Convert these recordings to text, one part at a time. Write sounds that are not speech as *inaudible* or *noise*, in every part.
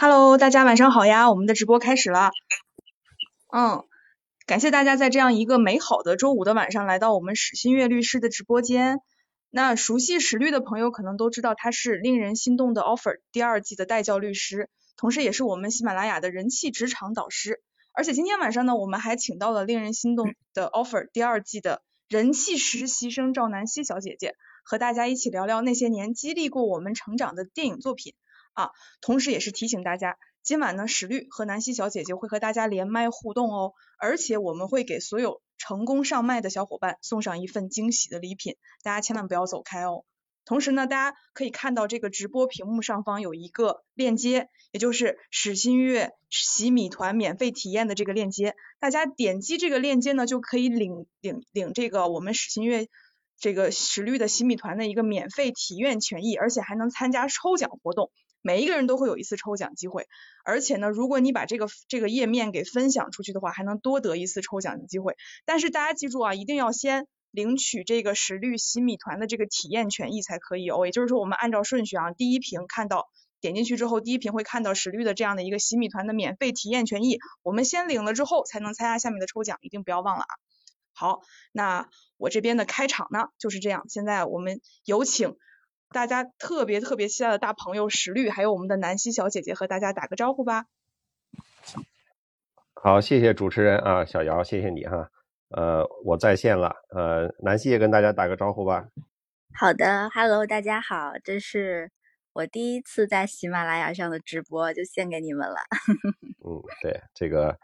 Hello，大家晚上好呀！我们的直播开始了。嗯，感谢大家在这样一个美好的周五的晚上来到我们史新月律师的直播间。那熟悉史律的朋友可能都知道，他是令人心动的 offer 第二季的代教律师，同时也是我们喜马拉雅的人气职场导师。而且今天晚上呢，我们还请到了令人心动的 offer 第二季的人气实习生赵南希小姐姐，和大家一起聊聊那些年激励过我们成长的电影作品。啊，同时也是提醒大家，今晚呢，史律和南希小姐姐会和大家连麦互动哦，而且我们会给所有成功上麦的小伙伴送上一份惊喜的礼品，大家千万不要走开哦。同时呢，大家可以看到这个直播屏幕上方有一个链接，也就是史新月洗米团免费体验的这个链接，大家点击这个链接呢，就可以领领领这个我们史新月这个史律的洗米团的一个免费体验权益，而且还能参加抽奖活动。每一个人都会有一次抽奖机会，而且呢，如果你把这个这个页面给分享出去的话，还能多得一次抽奖的机会。但是大家记住啊，一定要先领取这个实绿洗米团的这个体验权益才可以哦。也就是说，我们按照顺序啊，第一屏看到点进去之后，第一屏会看到实绿的这样的一个洗米团的免费体验权益，我们先领了之后才能参加下面的抽奖，一定不要忘了啊。好，那我这边的开场呢就是这样，现在我们有请。大家特别特别期待的大朋友石律，还有我们的南希小姐姐和大家打个招呼吧。好，谢谢主持人啊，小姚，谢谢你哈。呃，我在线了，呃，南希也跟大家打个招呼吧。好的，Hello，大家好，这是我第一次在喜马拉雅上的直播，就献给你们了。*laughs* 嗯，对，这个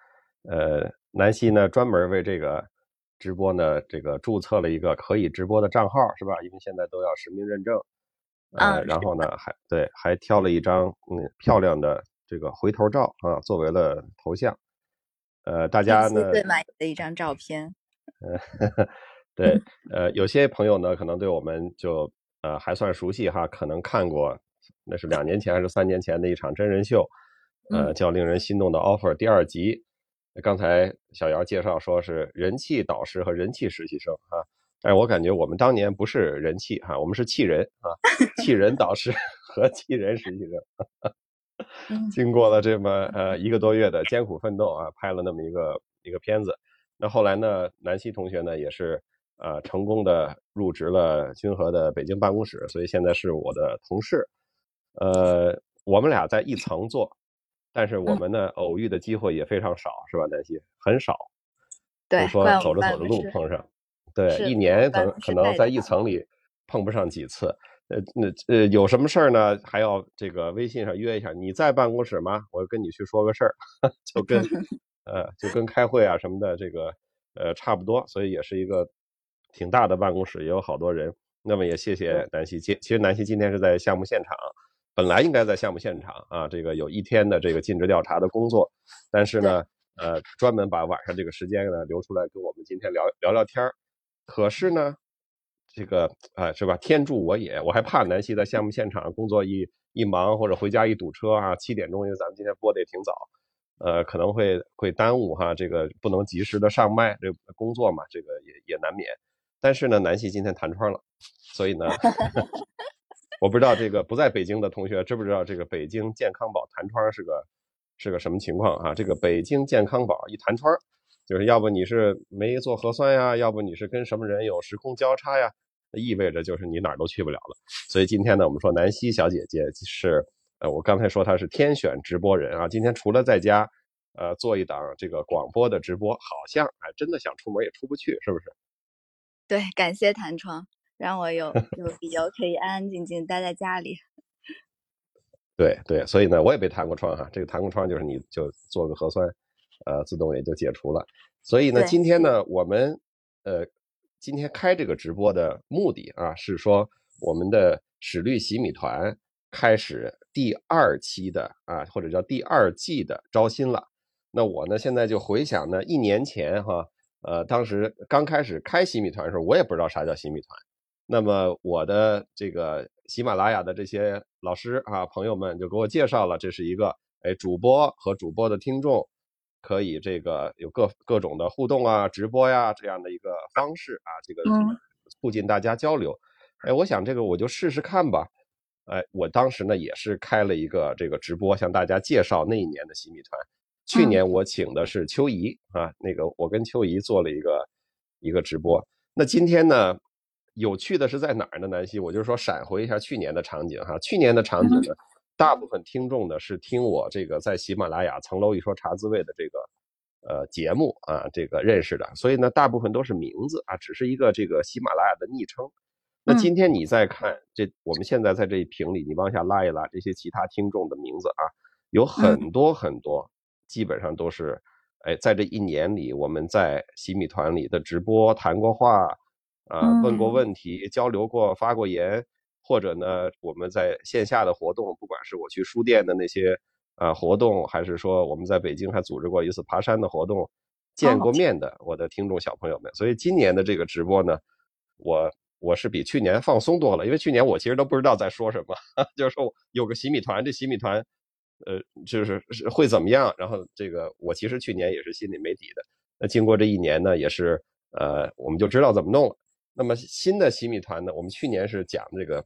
呃，南希呢专门为这个直播呢这个注册了一个可以直播的账号，是吧？因为现在都要实名认证。呃，然后呢，还对，还挑了一张嗯漂亮的这个回头照啊，作为了头像。呃，大家呢最满意的一张照片。呃，*laughs* 对，*laughs* 呃，有些朋友呢可能对我们就呃还算熟悉哈，可能看过那是两年前还是三年前的一场真人秀，呃，叫《令人心动的 offer》第二集。刚才小姚介绍说是人气导师和人气实习生啊。但是我感觉我们当年不是人气哈，我们是气人啊，气人导师 *laughs* 和气人实习生，经过了这么呃一个多月的艰苦奋斗啊，拍了那么一个一个片子。那后来呢，南希同学呢也是呃成功的入职了君和的北京办公室，所以现在是我的同事。呃，我们俩在一层做，但是我们呢偶遇的机会也非常少，是吧，南希？很少，对，说走着走着路碰上。对，一年可能可能在一层里碰不上几次，呃，那呃有什么事儿呢？还要这个微信上约一下，你在办公室吗？我跟你去说个事儿，*laughs* 就跟 *laughs* 呃就跟开会啊什么的这个呃差不多，所以也是一个挺大的办公室，也有好多人。那么也谢谢南希，今其实南希今天是在项目现场，本来应该在项目现场啊，这个有一天的这个尽职调查的工作，但是呢，呃，专门把晚上这个时间呢留出来跟我们今天聊聊聊天儿。可是呢，这个啊，是吧？天助我也！我还怕南希在项目现场工作一一忙，或者回家一堵车啊，七点钟，因为咱们今天播的也挺早，呃，可能会会耽误哈，这个不能及时的上麦，这工作嘛，这个也也难免。但是呢，南希今天弹窗了，所以呢，*laughs* 我不知道这个不在北京的同学知不知道这个北京健康宝弹窗是个是个什么情况啊？这个北京健康宝一弹窗。就是要不你是没做核酸呀，要不你是跟什么人有时空交叉呀，那意味着就是你哪儿都去不了了。所以今天呢，我们说南希小姐姐是，呃，我刚才说她是天选直播人啊。今天除了在家，呃，做一档这个广播的直播，好像还真的想出门也出不去，是不是？对，感谢弹窗，让我有有理由可以安安静静待在家里。*laughs* 对对，所以呢，我也被弹过窗哈。这个弹过窗就是你就做个核酸。呃，自动也就解除了。所以呢，今天呢，我们呃，今天开这个直播的目的啊，是说我们的史律洗米团开始第二期的啊，或者叫第二季的招新了。那我呢，现在就回想呢，一年前哈，呃，当时刚开始开洗米团的时候，我也不知道啥叫洗米团。那么我的这个喜马拉雅的这些老师啊朋友们就给我介绍了，这是一个哎主播和主播的听众。可以这个有各各种的互动啊，直播呀这样的一个方式啊，这个促进大家交流。哎，我想这个我就试试看吧。哎，我当时呢也是开了一个这个直播，向大家介绍那一年的洗米团。去年我请的是秋怡啊，那个我跟秋怡做了一个一个直播。那今天呢，有趣的是在哪儿呢？南希，我就是说闪回一下去年的场景哈。去年的场景呢，大部分听众呢是听我这个在喜马拉雅层楼一说茶滋味的这个呃节目啊，这个认识的，所以呢，大部分都是名字啊，只是一个这个喜马拉雅的昵称。那今天你再看这，我们现在在这一屏里，你往下拉一拉这些其他听众的名字啊，有很多很多。基本上都是，哎，在这一年里，我们在洗米团里的直播谈过话，啊，问过问题，交流过，发过言，或者呢，我们在线下的活动，不管是我去书店的那些啊活动，还是说我们在北京还组织过一次爬山的活动，见过面的我的听众小朋友们。所以今年的这个直播呢，我我是比去年放松多了，因为去年我其实都不知道在说什么，*laughs* 就是说有个洗米团，这洗米团。呃，就是是会怎么样？然后这个我其实去年也是心里没底的。那经过这一年呢，也是呃，我们就知道怎么弄了。那么新的洗米团呢，我们去年是讲这个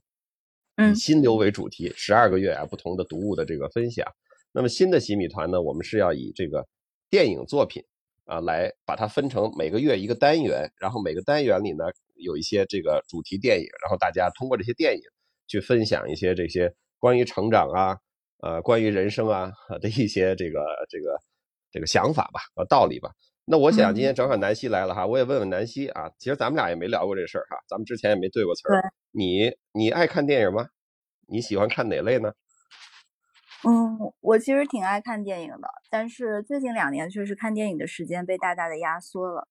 以心流为主题，十二个月啊不同的读物的这个分享。那么新的洗米团呢，我们是要以这个电影作品啊来把它分成每个月一个单元，然后每个单元里呢有一些这个主题电影，然后大家通过这些电影去分享一些这些关于成长啊。呃，关于人生啊 *laughs* 的一些这个这个这个想法吧，和道理吧。那我想今天正好南希来了哈，我也问问南希啊。其实咱们俩也没聊过这事儿哈，咱们之前也没对过词儿。你你爱看电影吗？你喜欢看哪类呢？嗯，我其实挺爱看电影的，但是最近两年确实看电影的时间被大大的压缩了。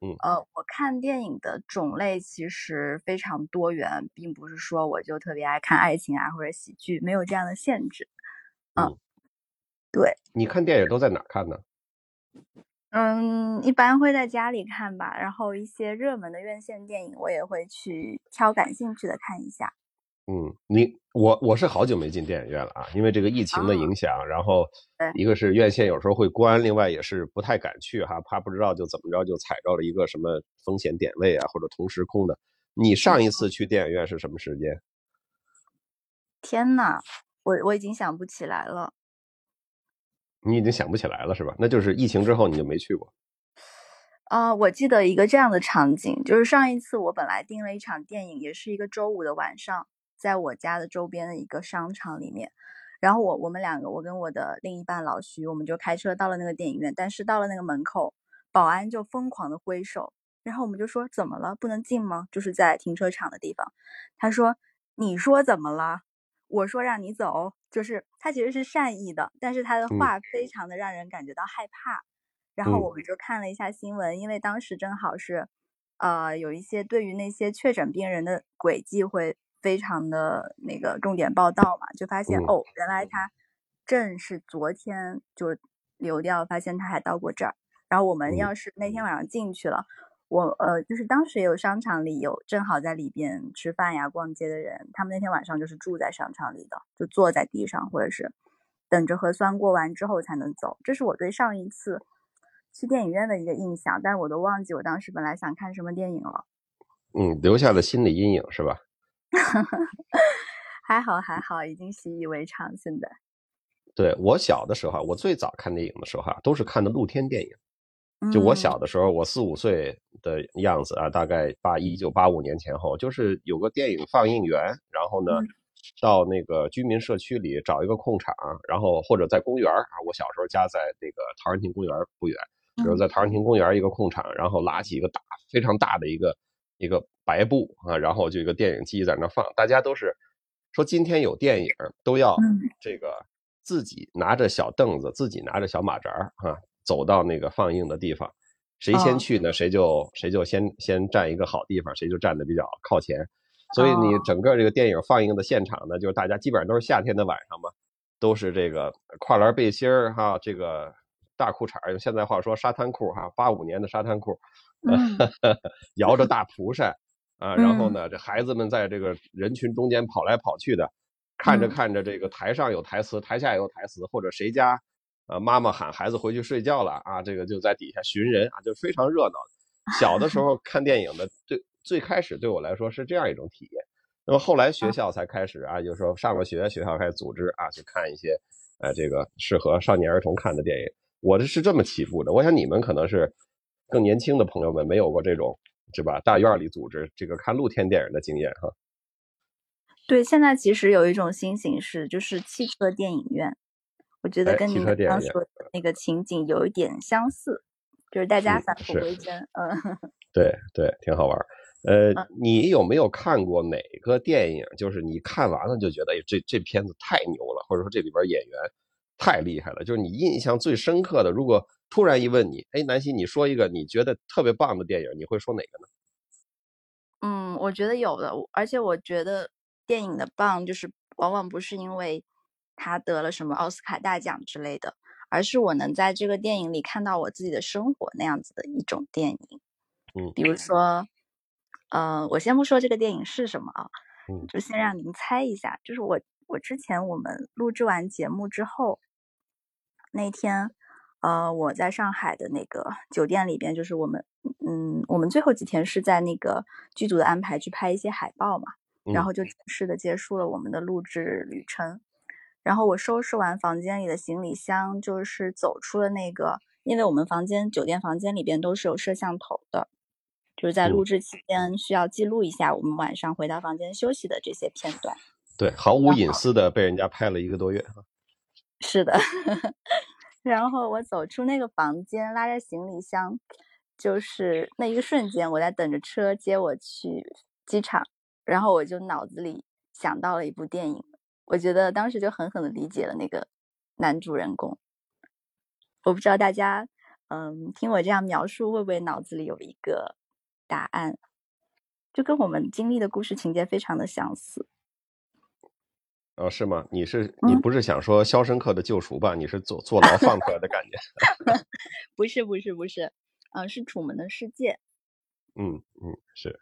嗯，呃，我看电影的种类其实非常多元，并不是说我就特别爱看爱情啊或者喜剧，没有这样的限制。嗯，对。你看电影都在哪看呢？嗯，一般会在家里看吧。然后一些热门的院线电影，我也会去挑感兴趣的看一下。嗯，你我我是好久没进电影院了啊，因为这个疫情的影响。然后一个是院线有时候会关，另外也是不太敢去哈，怕不知道就怎么着就踩到了一个什么风险点位啊，或者同时空的。你上一次去电影院是什么时间？天呐！我我已经想不起来了，你已经想不起来了是吧？那就是疫情之后你就没去过。啊，我记得一个这样的场景，就是上一次我本来订了一场电影，也是一个周五的晚上，在我家的周边的一个商场里面。然后我我们两个，我跟我的另一半老徐，我们就开车到了那个电影院。但是到了那个门口，保安就疯狂的挥手，然后我们就说怎么了？不能进吗？就是在停车场的地方。他说：“你说怎么了？”我说让你走，就是他其实是善意的，但是他的话非常的让人感觉到害怕。然后我们就看了一下新闻，因为当时正好是，呃，有一些对于那些确诊病人的轨迹会非常的那个重点报道嘛，就发现哦，原来他正是昨天就流掉，发现他还到过这儿。然后我们要是那天晚上进去了。我呃，就是当时有商场里有正好在里边吃饭呀、逛街的人，他们那天晚上就是住在商场里的，就坐在地上，或者是等着核酸过完之后才能走。这是我对上一次去电影院的一个印象，但是我都忘记我当时本来想看什么电影了。嗯，留下了心理阴影是吧？*laughs* 还好还好，已经习以为常。现在，对我小的时候，我最早看电影的时候哈，都是看的露天电影。就我小的时候，我四五岁的样子啊，大概八一九八五年前后，就是有个电影放映员，然后呢，到那个居民社区里找一个空场，然后或者在公园啊，我小时候家在那个陶然亭公园不远，比如在陶然亭公园一个空场，然后拉起一个大非常大的一个一个白布啊，然后就一个电影机在那放，大家都是说今天有电影都要这个自己拿着小凳子，自己拿着小马扎啊。走到那个放映的地方，谁先去呢？谁就谁就先先占一个好地方，谁就站的比较靠前。所以你整个这个电影放映的现场呢，就是大家基本上都是夏天的晚上嘛，都是这个跨栏背心儿哈，这个大裤衩用现在话说沙滩裤哈，八五年的沙滩裤，*laughs* 摇着大蒲扇啊，然后呢，这孩子们在这个人群中间跑来跑去的，看着看着这个台上有台词，台下有台词，或者谁家。啊，妈妈喊孩子回去睡觉了啊，这个就在底下寻人啊，就非常热闹。小的时候 *laughs* 看电影的，对最开始对我来说是这样一种体验。那么后来学校才开始啊，就是说上了学，学校开始组织啊，去看一些呃这个适合少年儿童看的电影。我这是这么起步的。我想你们可能是更年轻的朋友们没有过这种是吧？大院里组织这个看露天电影的经验哈。对，现在其实有一种新形式，就是汽车电影院。我觉得跟您刚刚说的那个情景有一点相似，就是大家返璞归真。嗯，*laughs* 对对，挺好玩。呃，你有没有看过哪个电影？就是你看完了就觉得，哎，这这片子太牛了，或者说这里边演员太厉害了，就是你印象最深刻的。如果突然一问你，哎，南希，你说一个你觉得特别棒的电影，你会说哪个呢？嗯，我觉得有的，而且我觉得电影的棒，就是往往不是因为他得了什么奥斯卡大奖之类的，而是我能在这个电影里看到我自己的生活那样子的一种电影。嗯，比如说。呃，我先不说这个电影是什么啊，嗯，就先让您猜一下。就是我，我之前我们录制完节目之后，那天，呃，我在上海的那个酒店里边，就是我们，嗯，我们最后几天是在那个剧组的安排去拍一些海报嘛，然后就正式的结束了我们的录制旅程。然后我收拾完房间里的行李箱，就是走出了那个，因为我们房间酒店房间里边都是有摄像头的。就是在录制期间需要记录一下我们晚上回到房间休息的这些片段。对，毫无隐私的被人家拍了一个多月。是的，*laughs* 然后我走出那个房间，拉着行李箱，就是那一个瞬间，我在等着车接我去机场，然后我就脑子里想到了一部电影，我觉得当时就狠狠的理解了那个男主人公。我不知道大家，嗯，听我这样描述，会不会脑子里有一个？答案就跟我们经历的故事情节非常的相似。哦，是吗？你是你不是想说《肖申克的救赎》吧？你是坐坐牢放出来的感觉？*laughs* 不是不是不是，嗯，是《楚门的世界》。嗯嗯，是《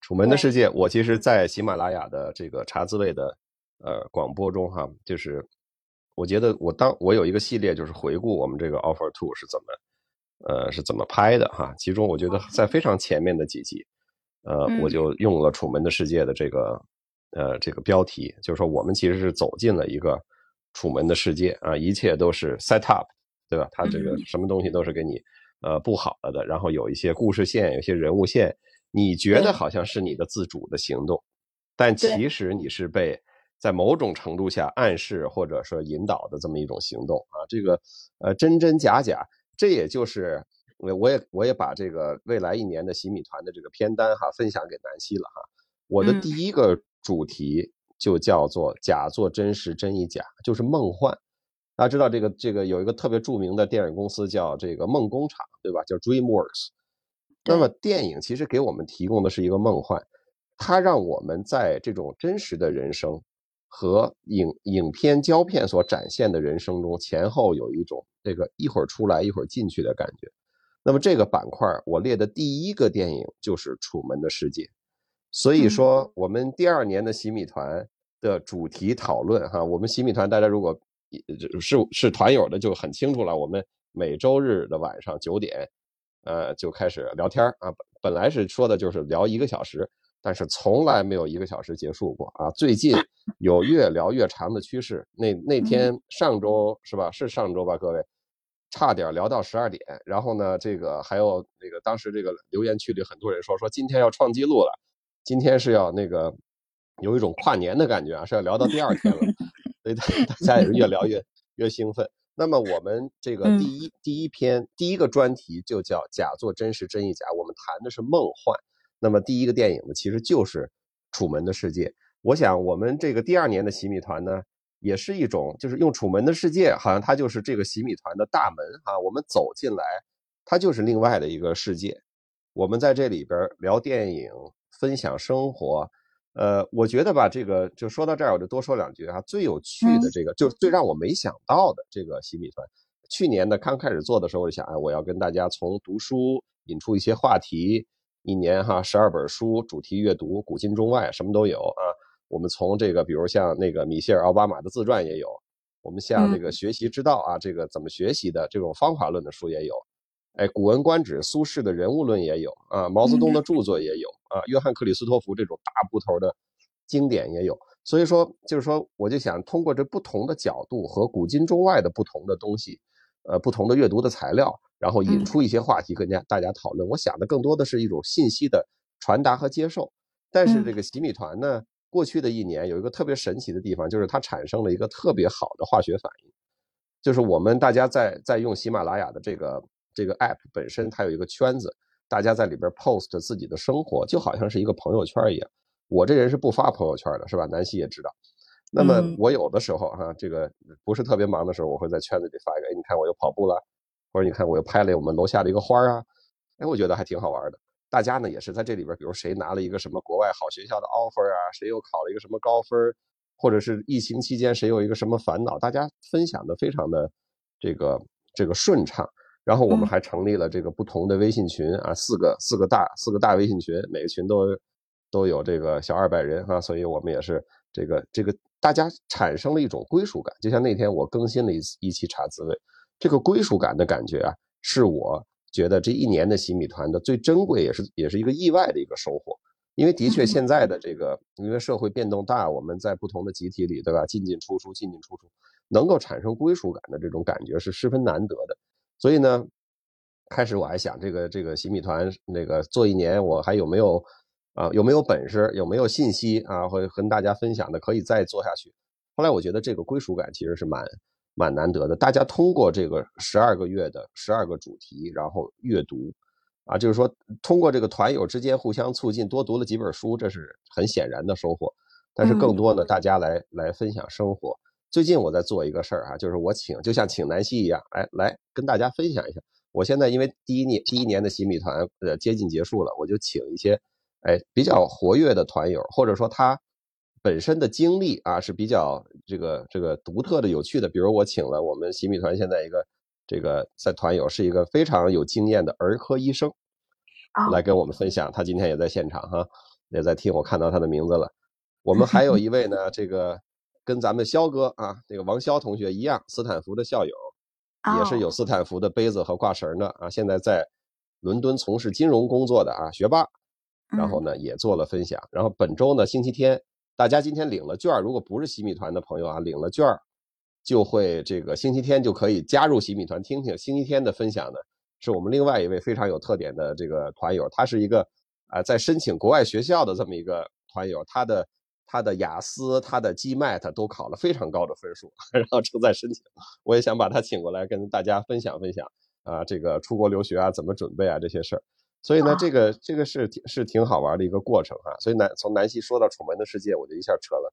楚门的世界》。我其实，在喜马拉雅的这个茶滋味的呃广播中哈，就是我觉得我当我有一个系列，就是回顾我们这个 Offer Two 是怎么。呃，是怎么拍的哈？其中我觉得在非常前面的几集，呃，我就用了《楚门的世界》的这个呃这个标题，就是说我们其实是走进了一个楚门的世界啊，一切都是 set up，对吧？他这个什么东西都是给你呃布好了的，然后有一些故事线，有些人物线，你觉得好像是你的自主的行动，但其实你是被在某种程度下暗示或者说引导的这么一种行动啊，这个呃真真假假。这也就是我我也我也把这个未来一年的洗米团的这个片单哈分享给南希了哈。我的第一个主题就叫做假作真实真亦假，就是梦幻。大家知道这个这个有一个特别著名的电影公司叫这个梦工厂，对吧？叫 DreamWorks。那么电影其实给我们提供的是一个梦幻，它让我们在这种真实的人生。和影影片胶片所展现的人生中，前后有一种这个一会儿出来一会儿进去的感觉。那么这个板块我列的第一个电影就是《楚门的世界》。所以说，我们第二年的洗米团的主题讨论哈，我们洗米团大家如果是是团友的就很清楚了。我们每周日的晚上九点，呃，就开始聊天啊。本来是说的就是聊一个小时。但是从来没有一个小时结束过啊！最近有越聊越长的趋势。那那天上周是吧？是上周吧？各位，差点聊到十二点。然后呢，这个还有那个当时这个留言区里很多人说说今天要创纪录了，今天是要那个有一种跨年的感觉啊，是要聊到第二天了。*laughs* 所以大家也是越聊越越兴奋。那么我们这个第一第一篇第一个专题就叫“假作真实真亦假”，我们谈的是梦幻。那么第一个电影呢，其实就是《楚门的世界》。我想我们这个第二年的洗米团呢，也是一种，就是用《楚门的世界》，好像它就是这个洗米团的大门啊。我们走进来，它就是另外的一个世界。我们在这里边聊电影，分享生活。呃，我觉得吧，这个就说到这儿，我就多说两句啊。最有趣的这个，就最让我没想到的这个洗米团，去年呢刚开始做的时候，我就想，哎，我要跟大家从读书引出一些话题。一年哈十二本书，主题阅读，古今中外什么都有啊。我们从这个，比如像那个米歇尔奥巴马的自传也有，我们像这个学习之道啊，这个怎么学习的这种方法论的书也有。哎，古文观止，苏轼的人物论也有啊，毛泽东的著作也有啊，约翰克里斯托弗这种大部头的经典也有。所以说，就是说，我就想通过这不同的角度和古今中外的不同的东西，呃，不同的阅读的材料，然后引出一些话题跟家大家讨论。我想的更多的是一种信息的传达和接受。但是这个洗米团呢，过去的一年有一个特别神奇的地方，就是它产生了一个特别好的化学反应，就是我们大家在在用喜马拉雅的这个这个 app 本身，它有一个圈子，大家在里边 post 自己的生活，就好像是一个朋友圈一样。我这人是不发朋友圈的，是吧？南希也知道。那么我有的时候哈，这个不是特别忙的时候，我会在圈子里发一个，哎，你看我又跑步了，或者你看我又拍了我们楼下的一个花啊，哎，我觉得还挺好玩的。大家呢也是在这里边，比如谁拿了一个什么国外好学校的 offer 啊，谁又考了一个什么高分，或者是疫情期间谁有一个什么烦恼，大家分享的非常的这个这个顺畅。然后我们还成立了这个不同的微信群啊，四个四个大四个大微信群，每个群都。都有这个小二百人哈，所以我们也是这个这个大家产生了一种归属感。就像那天我更新了一一期茶滋味，这个归属感的感觉啊，是我觉得这一年的洗米团的最珍贵，也是也是一个意外的一个收获。因为的确现在的这个，因为社会变动大，我们在不同的集体里，对吧？进进出出，进进出出，能够产生归属感的这种感觉是十分难得的。所以呢，开始我还想这个这个洗米团那个做一年，我还有没有？啊，有没有本事？有没有信息啊？会跟大家分享的，可以再做下去。后来我觉得这个归属感其实是蛮蛮难得的。大家通过这个十二个月的十二个主题，然后阅读，啊，就是说通过这个团友之间互相促进，多读了几本书，这是很显然的收获。但是更多的，大家来来分享生活。最近我在做一个事儿啊，就是我请，就像请南希一样，哎，来跟大家分享一下。我现在因为第一年第一年的洗米团呃接近结束了，我就请一些。哎，比较活跃的团友，或者说他本身的经历啊是比较这个这个独特的、有趣的。比如我请了我们洗米团现在一个这个在团友是一个非常有经验的儿科医生，来跟我们分享。他今天也在现场哈，也在听。我看到他的名字了。我们还有 *laughs* 一位呢，这个跟咱们肖哥啊，这个王肖同学一样，斯坦福的校友，也是有斯坦福的杯子和挂绳的啊。现在在伦敦从事金融工作的啊，学霸。然后呢，也做了分享。然后本周呢，星期天，大家今天领了券如果不是洗米团的朋友啊，领了券就会这个星期天就可以加入洗米团听听。星期天的分享呢，是我们另外一位非常有特点的这个团友，他是一个啊在申请国外学校的这么一个团友，他的他的雅思、他的 GMAT 都考了非常高的分数，*laughs* 然后正在申请。我也想把他请过来跟大家分享分享啊，这个出国留学啊，怎么准备啊这些事儿。所以呢，这个这个是是挺好玩的一个过程哈。所以南从南希说到《楚门的世界》，我就一下扯了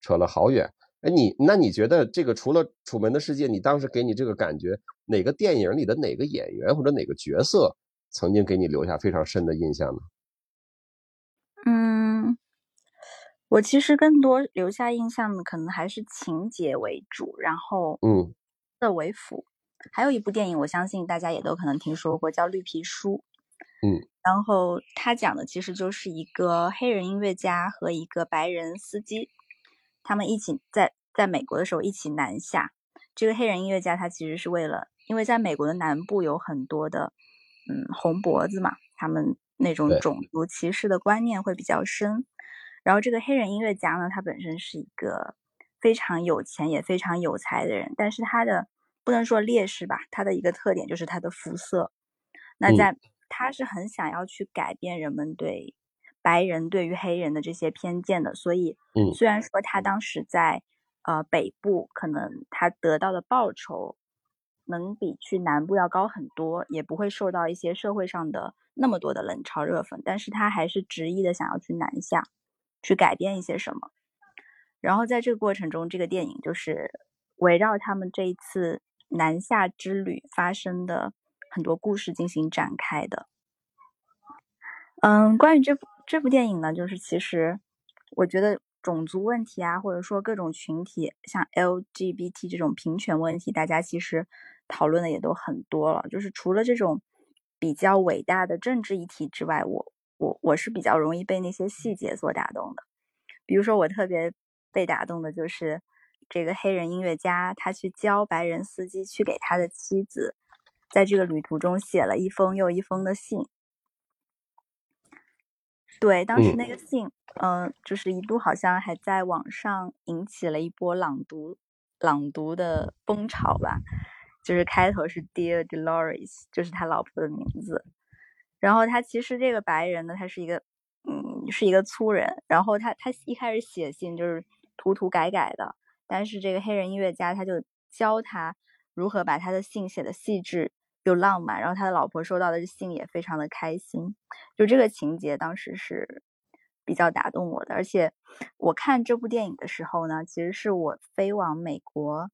扯了好远。哎，你那你觉得这个除了《楚门的世界》，你当时给你这个感觉，哪个电影里的哪个演员或者哪个角色曾经给你留下非常深的印象呢？嗯，我其实更多留下印象的可能还是情节为主，然后嗯色为辅。还有一部电影，我相信大家也都可能听说过，叫《绿皮书》。嗯，然后他讲的其实就是一个黑人音乐家和一个白人司机，他们一起在在美国的时候一起南下。这个黑人音乐家他其实是为了，因为在美国的南部有很多的嗯红脖子嘛，他们那种种族歧视的观念会比较深。然后这个黑人音乐家呢，他本身是一个非常有钱也非常有才的人，但是他的不能说劣势吧，他的一个特点就是他的肤色。那在他是很想要去改变人们对白人对于黑人的这些偏见的，所以，嗯，虽然说他当时在呃北部可能他得到的报酬能比去南部要高很多，也不会受到一些社会上的那么多的冷嘲热讽，但是他还是执意的想要去南下，去改变一些什么。然后在这个过程中，这个电影就是围绕他们这一次南下之旅发生的。很多故事进行展开的，嗯，关于这部这部电影呢，就是其实我觉得种族问题啊，或者说各种群体，像 LGBT 这种平权问题，大家其实讨论的也都很多了。就是除了这种比较伟大的政治议题之外，我我我是比较容易被那些细节所打动的。比如说，我特别被打动的就是这个黑人音乐家，他去教白人司机去给他的妻子。在这个旅途中写了一封又一封的信，对，当时那个信，嗯，就是一度好像还在网上引起了一波朗读朗读的风潮吧。就是开头是 Dear Dolores，就是他老婆的名字。然后他其实这个白人呢，他是一个，嗯，是一个粗人。然后他他一开始写信就是涂涂改改的，但是这个黑人音乐家他就教他如何把他的信写的细致又浪漫。然后他的老婆收到的信也非常的开心。就这个情节当时是比较打动我的。而且我看这部电影的时候呢，其实是我飞往美国。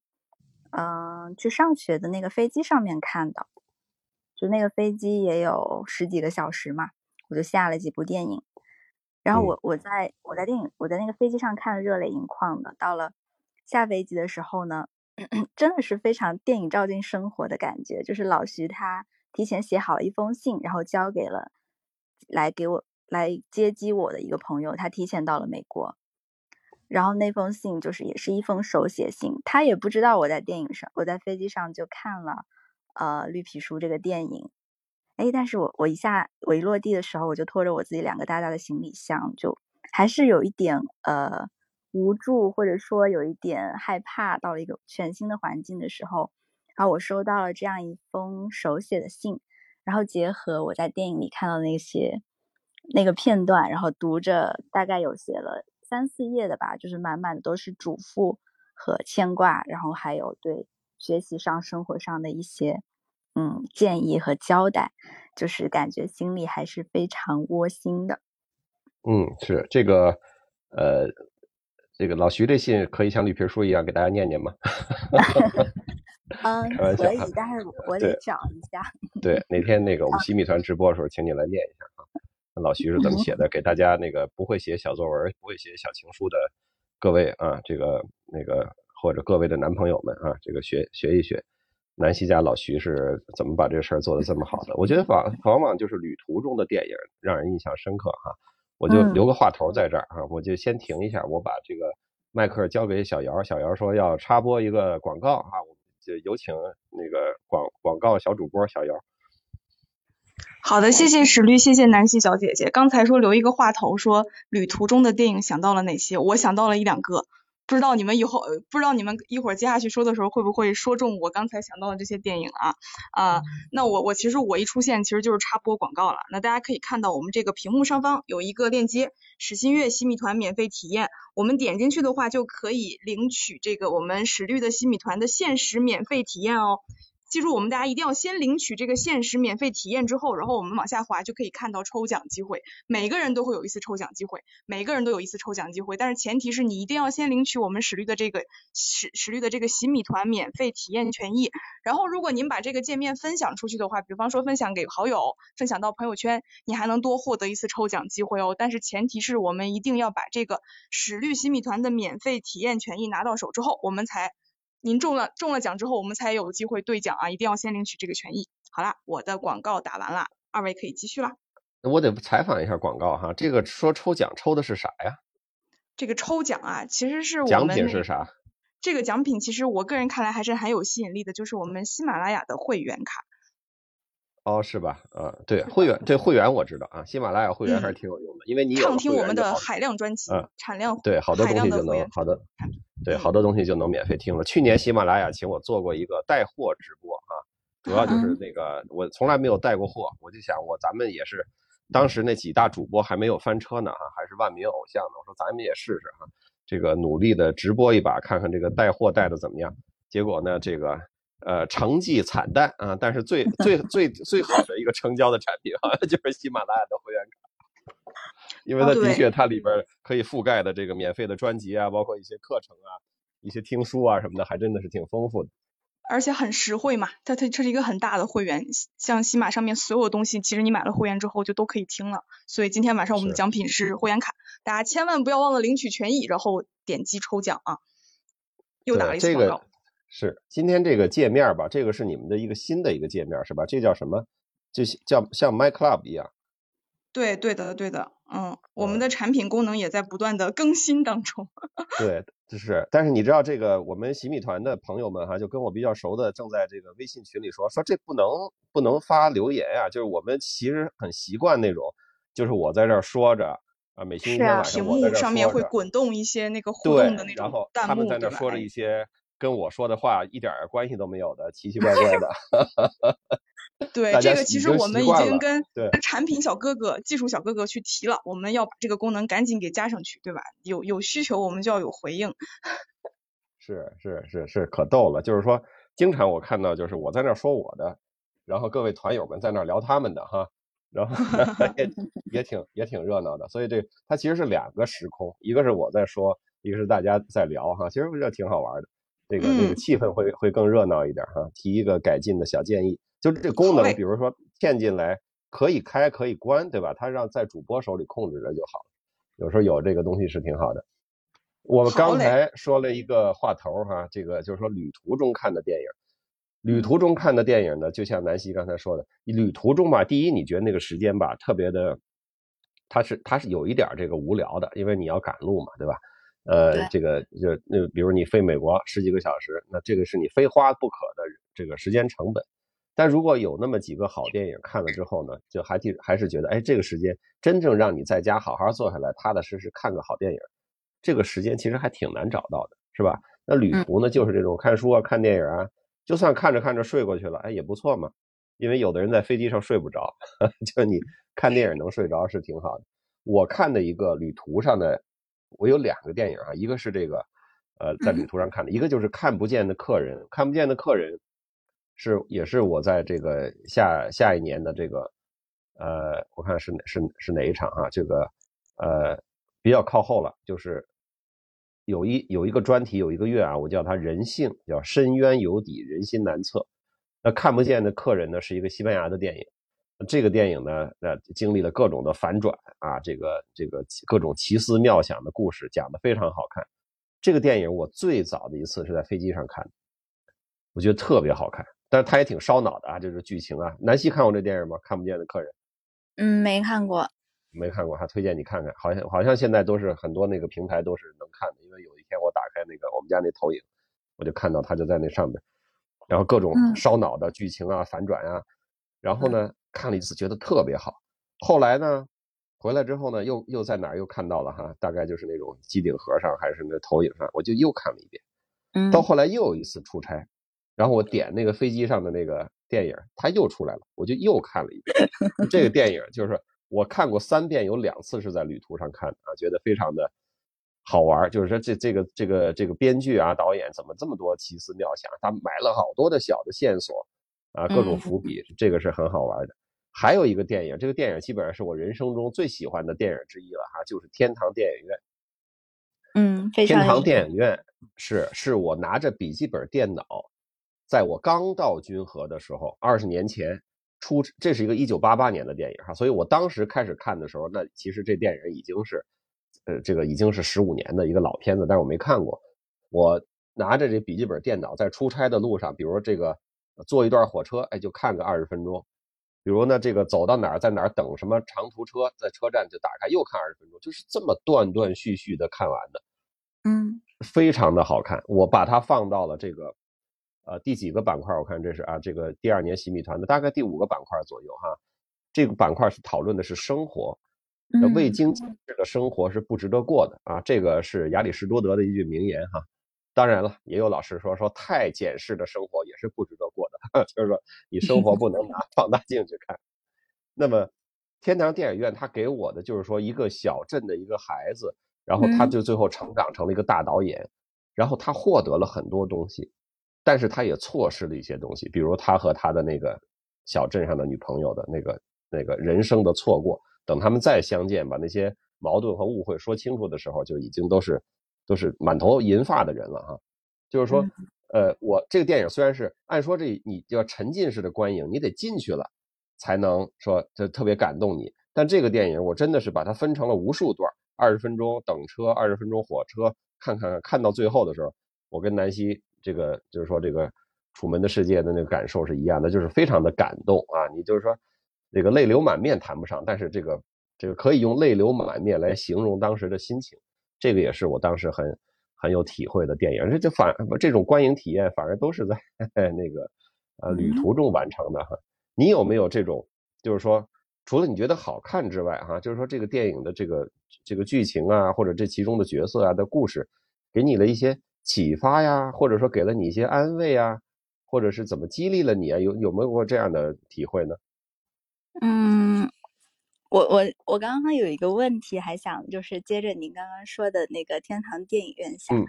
嗯，去上学的那个飞机上面看的，就那个飞机也有十几个小时嘛，我就下了几部电影，然后我我在我在电影我在那个飞机上看热泪盈眶的，到了下飞机的时候呢，真的是非常电影照进生活的感觉，就是老徐他提前写好了一封信，然后交给了来给我来接机我的一个朋友，他提前到了美国。然后那封信就是也是一封手写信，他也不知道我在电影上，我在飞机上就看了，呃，《绿皮书》这个电影，哎，但是我我一下我一落地的时候，我就拖着我自己两个大大的行李箱，就还是有一点呃无助，或者说有一点害怕，到了一个全新的环境的时候，然后我收到了这样一封手写的信，然后结合我在电影里看到那些那个片段，然后读着，大概有写了。三四页的吧，就是满满的都是嘱咐和牵挂，然后还有对学习上、生活上的一些嗯建议和交代，就是感觉心里还是非常窝心的。嗯，是这个呃，这个老徐这信可以像绿皮书一样给大家念念吗？*laughs* 嗯，可以，但是我得找一下。对，哪天那个我们新米团直播的时候，请你来念一下啊。老徐是怎么写的？给大家那个不会写小作文、不会写小情书的各位啊，这个那个或者各位的男朋友们啊，这个学学一学，南希家老徐是怎么把这事儿做得这么好的？我觉得往往往就是旅途中的电影让人印象深刻哈。我就留个话头在这儿啊，我就先停一下，我把这个麦克交给小姚，小姚说要插播一个广告啊，我就有请那个广广告小主播小姚。好的，谢谢史律，谢谢南希小姐姐。刚才说留一个话头，说旅途中的电影想到了哪些？我想到了一两个，不知道你们以后，不知道你们一会儿接下去说的时候会不会说中我刚才想到的这些电影啊？啊，那我我其实我一出现其实就是插播广告了。那大家可以看到我们这个屏幕上方有一个链接，史新月洗米团免费体验，我们点进去的话就可以领取这个我们史律的洗米团的限时免费体验哦。记住，我们大家一定要先领取这个限时免费体验之后，然后我们往下滑就可以看到抽奖机会。每个人都会有一次抽奖机会，每个人都有一次抽奖机会，但是前提是你一定要先领取我们史律的这个史史律的这个洗米团免费体验权益。然后，如果您把这个界面分享出去的话，比方说分享给好友，分享到朋友圈，你还能多获得一次抽奖机会哦。但是前提是我们一定要把这个史律洗米团的免费体验权益拿到手之后，我们才。您中了中了奖之后，我们才有机会兑奖啊！一定要先领取这个权益。好啦，我的广告打完了，二位可以继续啦。我得采访一下广告哈，这个说抽奖抽的是啥呀？这个抽奖啊，其实是我们奖品是啥？这个奖品其实我个人看来还是很有吸引力的，就是我们喜马拉雅的会员卡。哦，是吧？呃，对，会员，对会员我知道啊，喜马拉雅会员还是挺有用的，因为你畅听我们的海量专辑，产量对，好多东西就能好的，对，好多东西就能免费听了。去年喜马拉雅请我做过一个带货直播啊，主要就是那个我从来没有带过货，我就想我咱们也是，当时那几大主播还没有翻车呢哈，还是万名偶像呢，我说咱们也试试哈，这个努力的直播一把，看看这个带货带的怎么样。结果呢，这个。呃，成绩惨淡啊，但是最 *laughs* 最最最好的一个成交的产品，好 *laughs* 像就是喜马拉雅的会员卡，因为它的确它里边可以覆盖的这个免费的专辑啊，包括一些课程啊，一些听书啊什么的，还真的是挺丰富的。而且很实惠嘛，它它这是一个很大的会员，像喜马上面所有东西，其实你买了会员之后就都可以听了。所以今天晚上我们的奖品是会员卡，大家千万不要忘了领取权益，然后点击抽奖啊。又打了一次广告。是今天这个界面吧，这个是你们的一个新的一个界面是吧？这叫什么？就叫像 My Club 一样。对，对的，对的，嗯，我们的产品功能也在不断的更新当中。*laughs* 对，就是，但是你知道这个我们洗米团的朋友们哈，就跟我比较熟的，正在这个微信群里说说这不能不能发留言呀，就是我们其实很习惯那种就是我在这儿说着啊，每星期天晚上屏幕上面会滚动一些那个互动的那种然后他们在那说着一些跟我说的话一点关系都没有的奇奇怪怪的。*laughs* 对，这个其实我们已经跟产品小哥哥、技术小哥哥去提了，我们要把这个功能赶紧给加上去，对吧？有有需求，我们就要有回应。*laughs* 是是是是，可逗了。就是说，经常我看到，就是我在那说我的，然后各位团友们在那聊他们的哈，然后 *laughs* 也也挺也挺热闹的。所以这它其实是两个时空，一个是我在说，一个是大家在聊哈。其实这挺好玩的，这个这个气氛会会更热闹一点哈。提一个改进的小建议。就这功能，比如说嵌进来可以开可以关，对吧？它让在主播手里控制着就好了。有时候有这个东西是挺好的。我们刚才说了一个话头哈，这个就是说旅途中看的电影。旅途中看的电影呢，就像南希刚才说的，旅途中吧，第一你觉得那个时间吧特别的，它是它是有一点这个无聊的，因为你要赶路嘛，对吧？呃，这个就那比如你飞美国十几个小时，那这个是你非花不可的这个时间成本。但如果有那么几个好电影看了之后呢，就还记还是觉得，哎，这个时间真正让你在家好好坐下来，踏踏实实看个好电影，这个时间其实还挺难找到的，是吧？那旅途呢，就是这种看书啊、看电影啊，就算看着看着睡过去了，哎，也不错嘛。因为有的人在飞机上睡不着，*laughs* 就你看电影能睡着是挺好的。我看的一个旅途上的，我有两个电影啊，一个是这个，呃，在旅途上看的，一个就是看不见的客人，看不见的客人。是，也是我在这个下下一年的这个，呃，我看是是是哪一场啊？这个呃比较靠后了，就是有一有一个专题，有一个月啊，我叫它人性，叫深渊有底，人心难测。那看不见的客人呢，是一个西班牙的电影。这个电影呢，呃，经历了各种的反转啊，这个这个各种奇思妙想的故事，讲的非常好看。这个电影我最早的一次是在飞机上看的，我觉得特别好看。但是它也挺烧脑的啊，就是剧情啊。南希看过这电影吗？看不见的客人，嗯，没看过，没看过，还推荐你看看。好像好像现在都是很多那个平台都是能看的，因为有一天我打开那个我们家那投影，我就看到他就在那上面，然后各种烧脑的剧情啊、反转啊，然后呢看了一次觉得特别好。后来呢回来之后呢又又在哪儿又看到了哈，大概就是那种机顶盒上还是那投影上，我就又看了一遍。嗯，到后来又有一次出差。然后我点那个飞机上的那个电影，它又出来了，我就又看了一遍。这个电影就是我看过三遍，有两次是在旅途上看的啊，觉得非常的好玩。就是说这这个这个这个编剧啊导演怎么这么多奇思妙想？他埋了好多的小的线索啊，各种伏笔，这个是很好玩的。还有一个电影，这个电影基本上是我人生中最喜欢的电影之一了哈，就是《天堂电影院》。嗯，天堂电影院是是我拿着笔记本电脑。在我刚到君和的时候，二十年前出，这是一个一九八八年的电影哈，所以我当时开始看的时候，那其实这电影已经是，呃，这个已经是十五年的一个老片子，但是我没看过。我拿着这笔记本电脑在出差的路上，比如这个坐一段火车，哎，就看个二十分钟；比如呢，这个走到哪儿，在哪儿等什么长途车，在车站就打开又看二十分钟，就是这么断断续续的看完的，嗯，非常的好看。我把它放到了这个。呃，第几个板块？我看这是啊，这个第二年洗米团的大概第五个板块左右哈。这个板块是讨论的是生活，未经检视的生活是不值得过的啊。这个是亚里士多德的一句名言哈。当然了，也有老师说说太检视的生活也是不值得过的，*laughs* 就是说你生活不能拿 *laughs* 放大镜去看。那么天堂电影院它给我的就是说一个小镇的一个孩子，然后他就最后成长成了一个大导演，然后他获得了很多东西。但是他也错失了一些东西，比如他和他的那个小镇上的女朋友的那个那个人生的错过。等他们再相见，把那些矛盾和误会说清楚的时候，就已经都是都是满头银发的人了哈。就是说，呃，我这个电影虽然是按说这你要沉浸式的观影，你得进去了才能说这特别感动你。但这个电影我真的是把它分成了无数段，二十分钟等车，二十分钟火车，看看看到最后的时候，我跟南希。这个就是说，这个《楚门的世界》的那个感受是一样的，就是非常的感动啊！你就是说，这个泪流满面谈不上，但是这个这个可以用泪流满面来形容当时的心情。这个也是我当时很很有体会的电影。这就反这种观影体验反而都是在 *laughs* 那个呃旅途中完成的哈。你有没有这种，就是说除了你觉得好看之外，哈，就是说这个电影的这个这个剧情啊，或者这其中的角色啊的故事，给你了一些启发呀，或者说给了你一些安慰啊，或者是怎么激励了你啊？有有没有过这样的体会呢？嗯，我我我刚刚有一个问题，还想就是接着您刚刚说的那个天堂电影院想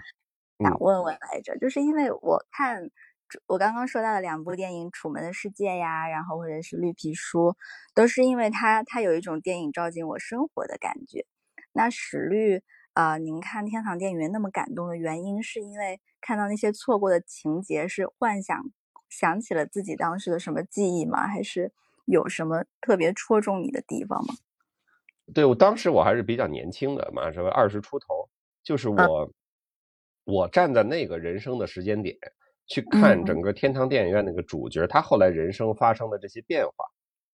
想问问来着，就是因为我看。我刚刚说到的两部电影《楚门的世界》呀，然后或者是《绿皮书》，都是因为它它有一种电影照进我生活的感觉。那史律啊，您看天堂电影院那么感动的原因，是因为看到那些错过的情节，是幻想想起了自己当时的什么记忆吗？还是有什么特别戳中你的地方吗？对我当时我还是比较年轻的嘛，是吧？二十出头，就是我我站在那个人生的时间点。去看整个天堂电影院那个主角，他后来人生发生的这些变化，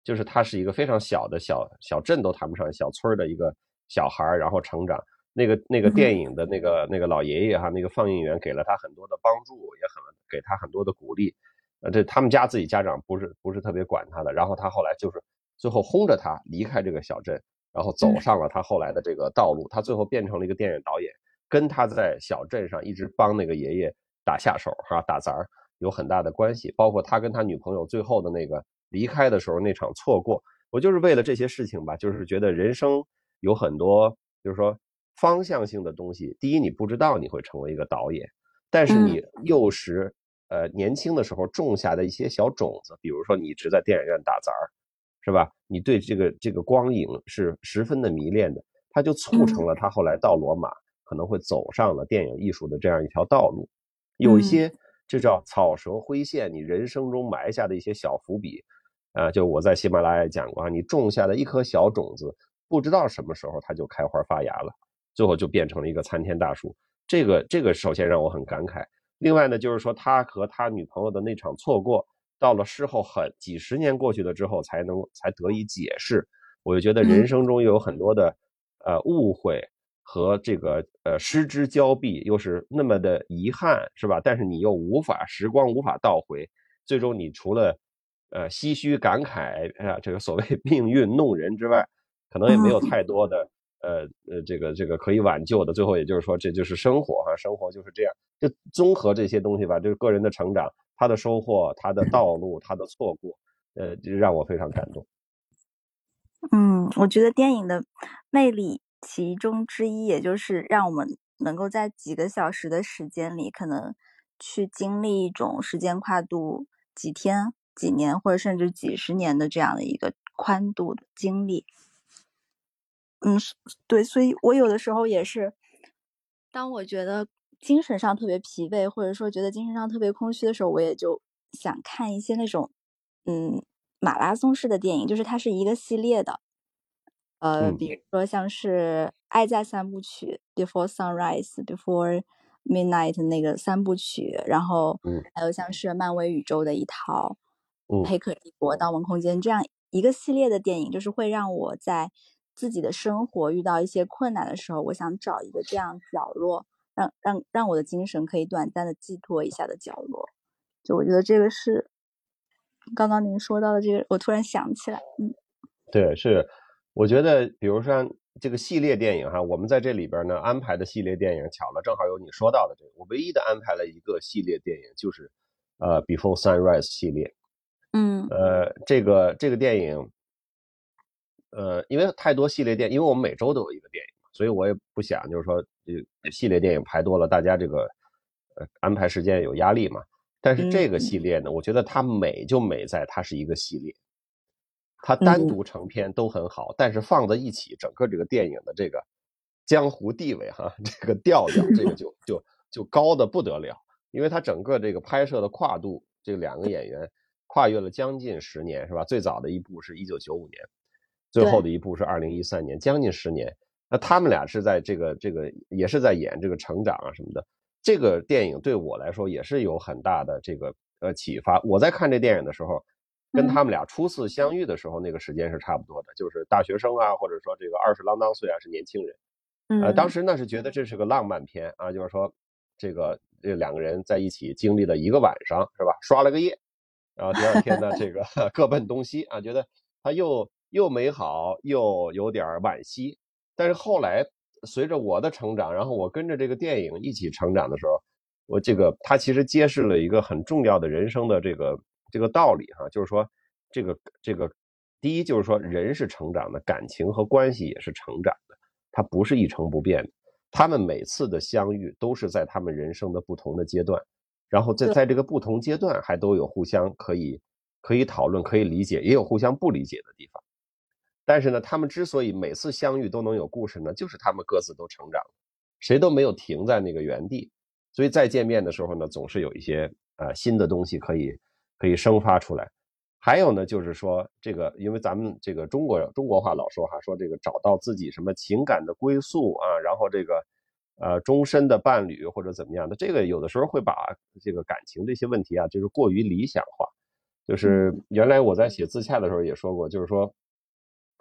就是他是一个非常小的小小镇都谈不上小村的一个小孩然后成长。那个那个电影的那个那个老爷爷哈，那个放映员给了他很多的帮助，也很给他很多的鼓励。呃，这他们家自己家长不是不是特别管他的，然后他后来就是最后轰着他离开这个小镇，然后走上了他后来的这个道路。他最后变成了一个电影导演，跟他在小镇上一直帮那个爷爷。打下手哈，打杂有很大的关系，包括他跟他女朋友最后的那个离开的时候那场错过，我就是为了这些事情吧，就是觉得人生有很多，就是说方向性的东西。第一，你不知道你会成为一个导演，但是你幼时呃年轻的时候种下的一些小种子，比如说你一直在电影院打杂儿是吧？你对这个这个光影是十分的迷恋的，他就促成了他后来到罗马可能会走上了电影艺术的这样一条道路。有一些，这叫草蛇灰线，你人生中埋下的一些小伏笔，啊，就我在喜马拉雅讲过啊，你种下的一颗小种子，不知道什么时候它就开花发芽了，最后就变成了一个参天大树。这个这个首先让我很感慨。另外呢，就是说他和他女朋友的那场错过，到了事后很几十年过去了之后，才能才得以解释。我就觉得人生中有很多的呃误会。和这个呃失之交臂，又是那么的遗憾，是吧？但是你又无法时光无法倒回，最终你除了呃唏嘘感慨啊，这个所谓 *laughs* 命运弄人之外，可能也没有太多的呃呃这个这个可以挽救的。最后也就是说，这就是生活哈，生活就是这样。就综合这些东西吧，就是个人的成长，他的收获，他的道路，他的错过，呃，就让我非常感动。嗯，我觉得电影的魅力。其中之一，也就是让我们能够在几个小时的时间里，可能去经历一种时间跨度几天、几年，或者甚至几十年的这样的一个宽度的经历。嗯，对，所以我有的时候也是，当我觉得精神上特别疲惫，或者说觉得精神上特别空虚的时候，我也就想看一些那种嗯马拉松式的电影，就是它是一个系列的。呃，比如说像是《爱在三部曲》（Before Sunrise）、Before Midnight 那个三部曲，然后还有像是漫威宇宙的一套《黑客帝国》《盗梦空间》这样一个系列的电影，就是会让我在自己的生活遇到一些困难的时候，我想找一个这样角落，让让让我的精神可以短暂的寄托一下的角落。就我觉得这个是刚刚您说到的这个，我突然想起来，嗯，对，是。我觉得，比如说这个系列电影哈，我们在这里边呢安排的系列电影，巧了，正好有你说到的这个。我唯一的安排了一个系列电影，就是呃《Before Sunrise》系列。嗯。呃，这个这个电影，呃，因为太多系列电，因为我们每周都有一个电影嘛，所以我也不想就是说，呃，系列电影排多了，大家这个呃安排时间有压力嘛。但是这个系列呢，我觉得它美就美在它是一个系列。它单独成片都很好，但是放在一起，整个这个电影的这个江湖地位哈，*laughs* 这个调调，这个就 *laughs* 就就高的不得了。因为它整个这个拍摄的跨度，这两个演员跨越了将近十年，是吧？最早的一部是一九九五年，最后的一部是二零一三年，将近十年。那他们俩是在这个这个也是在演这个成长啊什么的。这个电影对我来说也是有很大的这个呃启发。我在看这电影的时候。跟他们俩初次相遇的时候，那个时间是差不多的，就是大学生啊，或者说这个二十郎当岁啊，是年轻人。呃，当时那是觉得这是个浪漫片啊，就是说这个这两个人在一起经历了一个晚上，是吧？刷了个夜，然后第二天呢，这个 *laughs* 各奔东西啊，觉得他又又美好又有点惋惜。但是后来随着我的成长，然后我跟着这个电影一起成长的时候，我这个它其实揭示了一个很重要的人生的这个这个道理哈，就是说这个这个第一就是说人是成长的，感情和关系也是成长的，它不是一成不变的。他们每次的相遇都是在他们人生的不同的阶段，然后在在这个不同阶段还都有互相可以可以讨论、可以理解，也有互相不理解的地方。但是呢，他们之所以每次相遇都能有故事呢，就是他们各自都成长，谁都没有停在那个原地，所以再见面的时候呢，总是有一些呃新的东西可以可以生发出来。还有呢，就是说这个，因为咱们这个中国中国话老说哈，说这个找到自己什么情感的归宿啊，然后这个呃终身的伴侣或者怎么样的，这个有的时候会把这个感情这些问题啊，就是过于理想化。就是原来我在写自洽的时候也说过，就是说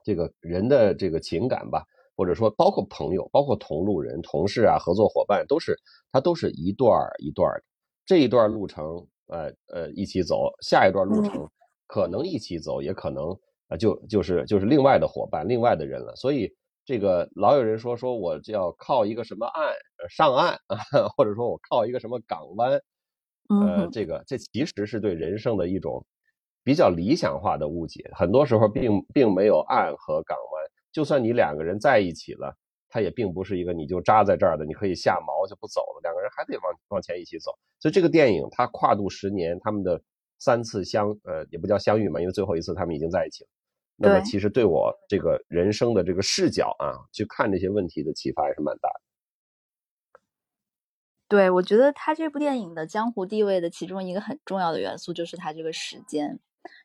这个人的这个情感吧，或者说包括朋友、包括同路人、同事啊、合作伙伴，都是它都是一段一段的，这一段路程呃呃一起走，下一段路程。可能一起走，也可能啊，就就是就是另外的伙伴，另外的人了。所以这个老有人说说我要靠一个什么岸上岸啊，*laughs* 或者说我靠一个什么港湾，呃，这个这其实是对人生的一种比较理想化的误解。很多时候并并没有岸和港湾，就算你两个人在一起了，它也并不是一个你就扎在这儿的，你可以下锚就不走了，两个人还得往往前一起走。所以这个电影它跨度十年，他们的。三次相呃也不叫相遇嘛，因为最后一次他们已经在一起了。那么其实对我这个人生的这个视角啊，去看这些问题的启发也是蛮大的。对，我觉得他这部电影的江湖地位的其中一个很重要的元素就是他这个时间，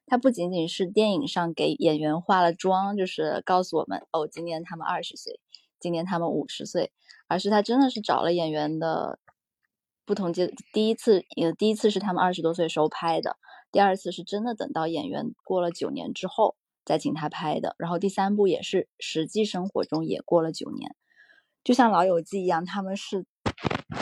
它不仅仅是电影上给演员化了妆，就是告诉我们哦，今年他们二十岁，今年他们五十岁，而是他真的是找了演员的。不同阶，第一次，呃，第一次是他们二十多岁时候拍的，第二次是真的等到演员过了九年之后再请他拍的，然后第三部也是实际生活中也过了九年，就像老友记一样，他们是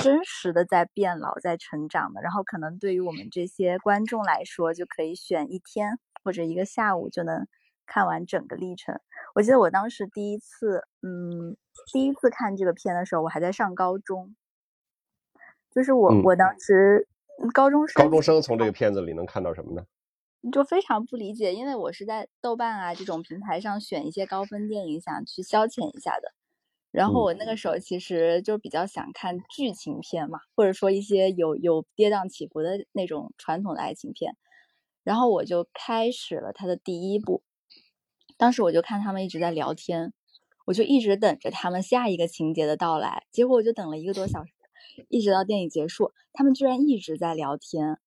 真实的在变老，在成长的。然后可能对于我们这些观众来说，就可以选一天或者一个下午就能看完整个历程。我记得我当时第一次，嗯，第一次看这个片的时候，我还在上高中。就是我，我当时高中生，高中生从这个片子里能看到什么呢？就非常不理解，因为我是在豆瓣啊这种平台上选一些高分电影，想去消遣一下的。然后我那个时候其实就比较想看剧情片嘛，或者说一些有有跌宕起伏的那种传统的爱情片。然后我就开始了他的第一部，当时我就看他们一直在聊天，我就一直等着他们下一个情节的到来，结果我就等了一个多小时。一直到电影结束，他们居然一直在聊天，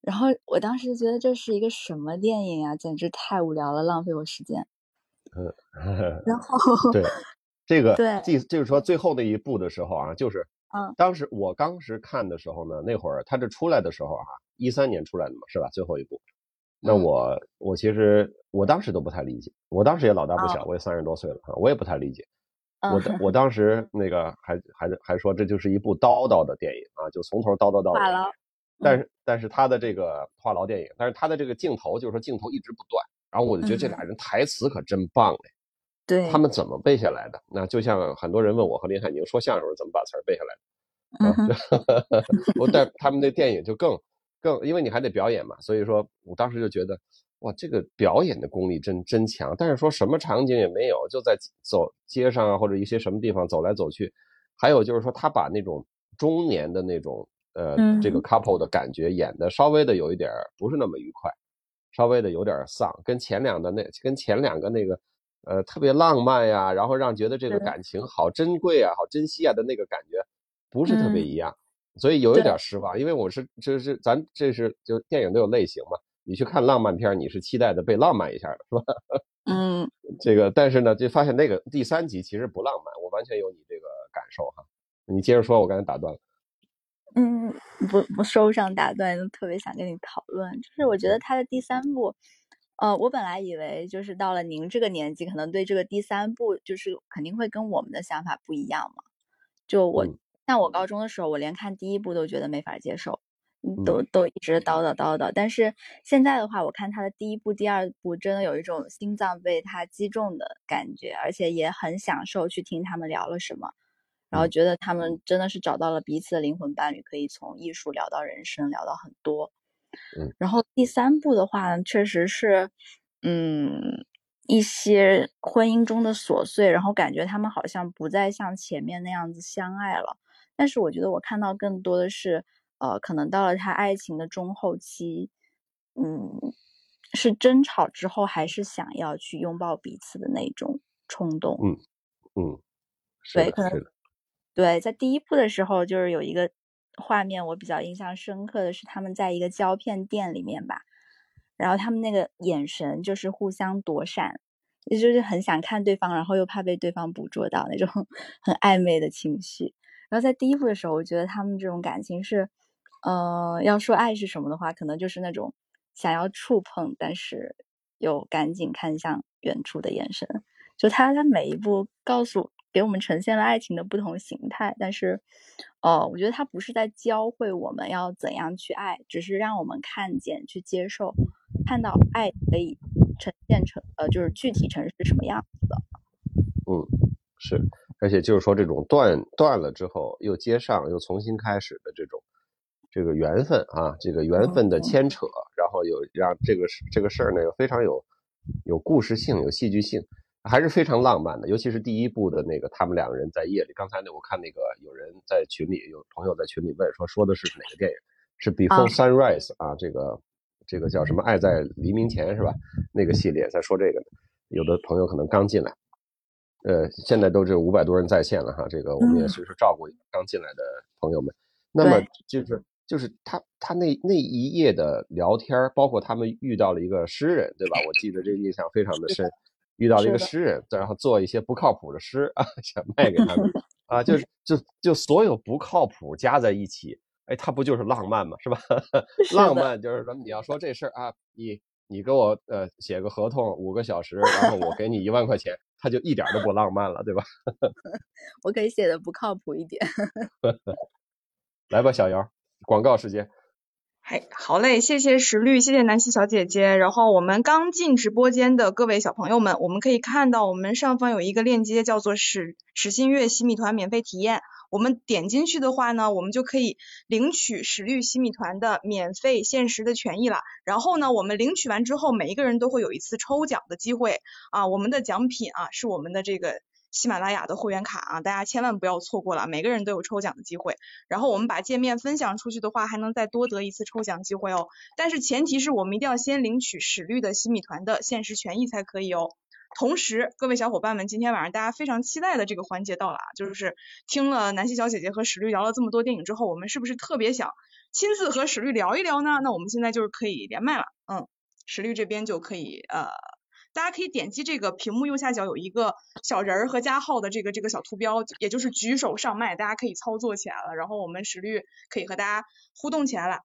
然后我当时就觉得这是一个什么电影啊，简直太无聊了，浪费我时间。嗯，然 *laughs* 后对这个对，即就是说最后那一步的时候啊，就是嗯，当时我当时看的时候呢，那会儿他这出来的时候啊，一三年出来的嘛，是吧？最后一部，那我我其实我当时都不太理解，我当时也老大不小，我也三十多岁了哈，我也不太理解。我我当时那个还还还说这就是一部叨叨的电影啊，就从头叨叨到尾。但是但是他的这个话痨电影，但是他的这个镜头就是说镜头一直不断，然后我就觉得这俩人台词可真棒哎。对。他们怎么背下来的？那就像很多人问我和林海宁说相声怎么把词儿背下来的。嗯。*laughs* 我但他们那电影就更更，因为你还得表演嘛，所以说我当时就觉得。哇，这个表演的功力真真强，但是说什么场景也没有，就在走街上啊，或者一些什么地方走来走去。还有就是说，他把那种中年的那种呃这个 couple 的感觉演的稍微的有一点不是那么愉快，稍微的有点丧，跟前两的那跟前两个那个呃特别浪漫呀，然后让觉得这个感情好珍贵啊，好珍惜啊的那个感觉不是特别一样，所以有一点失望。因为我是这是咱这是就电影都有类型嘛。你去看浪漫片，你是期待的被浪漫一下的，是吧？嗯，*laughs* 这个，但是呢，就发现那个第三集其实不浪漫，我完全有你这个感受哈。你接着说，我刚才打断了。嗯，不不收上打断，特别想跟你讨论，就是我觉得他的第三部，呃，我本来以为就是到了您这个年纪，可能对这个第三部就是肯定会跟我们的想法不一样嘛。就我像我高中的时候，我连看第一部都觉得没法接受。都都一直叨叨叨叨。但是现在的话，我看他的第一部、第二部，真的有一种心脏被他击中的感觉，而且也很享受去听他们聊了什么，然后觉得他们真的是找到了彼此的灵魂伴侣，可以从艺术聊到人生，聊到很多。嗯，然后第三部的话，确实是，嗯。一些婚姻中的琐碎，然后感觉他们好像不再像前面那样子相爱了。但是我觉得我看到更多的是，呃，可能到了他爱情的中后期，嗯，是争吵之后还是想要去拥抱彼此的那种冲动。嗯嗯，对，可能对，在第一部的时候，就是有一个画面我比较印象深刻的是他们在一个胶片店里面吧。然后他们那个眼神就是互相躲闪，也就是很想看对方，然后又怕被对方捕捉到那种 *laughs* 很暧昧的情绪。然后在第一部的时候，我觉得他们这种感情是，呃，要说爱是什么的话，可能就是那种想要触碰，但是又赶紧看向远处的眼神。就他他每一步告诉给我们呈现了爱情的不同形态，但是，呃，我觉得它不是在教会我们要怎样去爱，只是让我们看见去接受。看到爱可以呈现成呃，就是具体成是什么样子的。嗯，是，而且就是说这种断断了之后又接上又重新开始的这种这个缘分啊，这个缘分的牵扯，然后有让这个这个事儿呢又非常有有故事性、有戏剧性，还是非常浪漫的。尤其是第一部的那个他们两个人在夜里，刚才那我看那个有人在群里有朋友在群里问说说的是哪个电影？是 Before Sunrise 啊，这个。这个叫什么？爱在黎明前是吧？那个系列在说这个呢，有的朋友可能刚进来，呃，现在都这五百多人在线了哈。这个我们也随时照顾刚进来的朋友们。那么就是就是他他那那一夜的聊天，包括他们遇到了一个诗人，对吧？我记得这个印象非常的深，遇到了一个诗人，然后做一些不靠谱的诗啊，*laughs* 想卖给他们 *laughs* 啊，就就就所有不靠谱加在一起。哎，它不就是浪漫嘛？是吧？*laughs* 浪漫就是说，你要说这事儿啊，你你给我呃写个合同五个小时，然后我给你一万块钱，它就一点都不浪漫了，对吧？我可以写的不靠谱一点。来吧，小姚，广告时间。嗨，好嘞，谢谢石绿，谢谢南希小姐姐。然后我们刚进直播间的各位小朋友们，我们可以看到我们上方有一个链接，叫做史史新月洗米团免费体验。我们点进去的话呢，我们就可以领取史绿洗米团的免费限时的权益了。然后呢，我们领取完之后，每一个人都会有一次抽奖的机会啊。我们的奖品啊是我们的这个喜马拉雅的会员卡啊，大家千万不要错过了，每个人都有抽奖的机会。然后我们把界面分享出去的话，还能再多得一次抽奖机会哦。但是前提是我们一定要先领取史绿的新米团的限时权益才可以哦。同时，各位小伙伴们，今天晚上大家非常期待的这个环节到了啊，就是听了南希小姐姐和史律聊了这么多电影之后，我们是不是特别想亲自和史律聊一聊呢？那我们现在就是可以连麦了，嗯，史律这边就可以呃，大家可以点击这个屏幕右下角有一个小人儿和加号的这个这个小图标，也就是举手上麦，大家可以操作起来了，然后我们石律可以和大家互动起来了。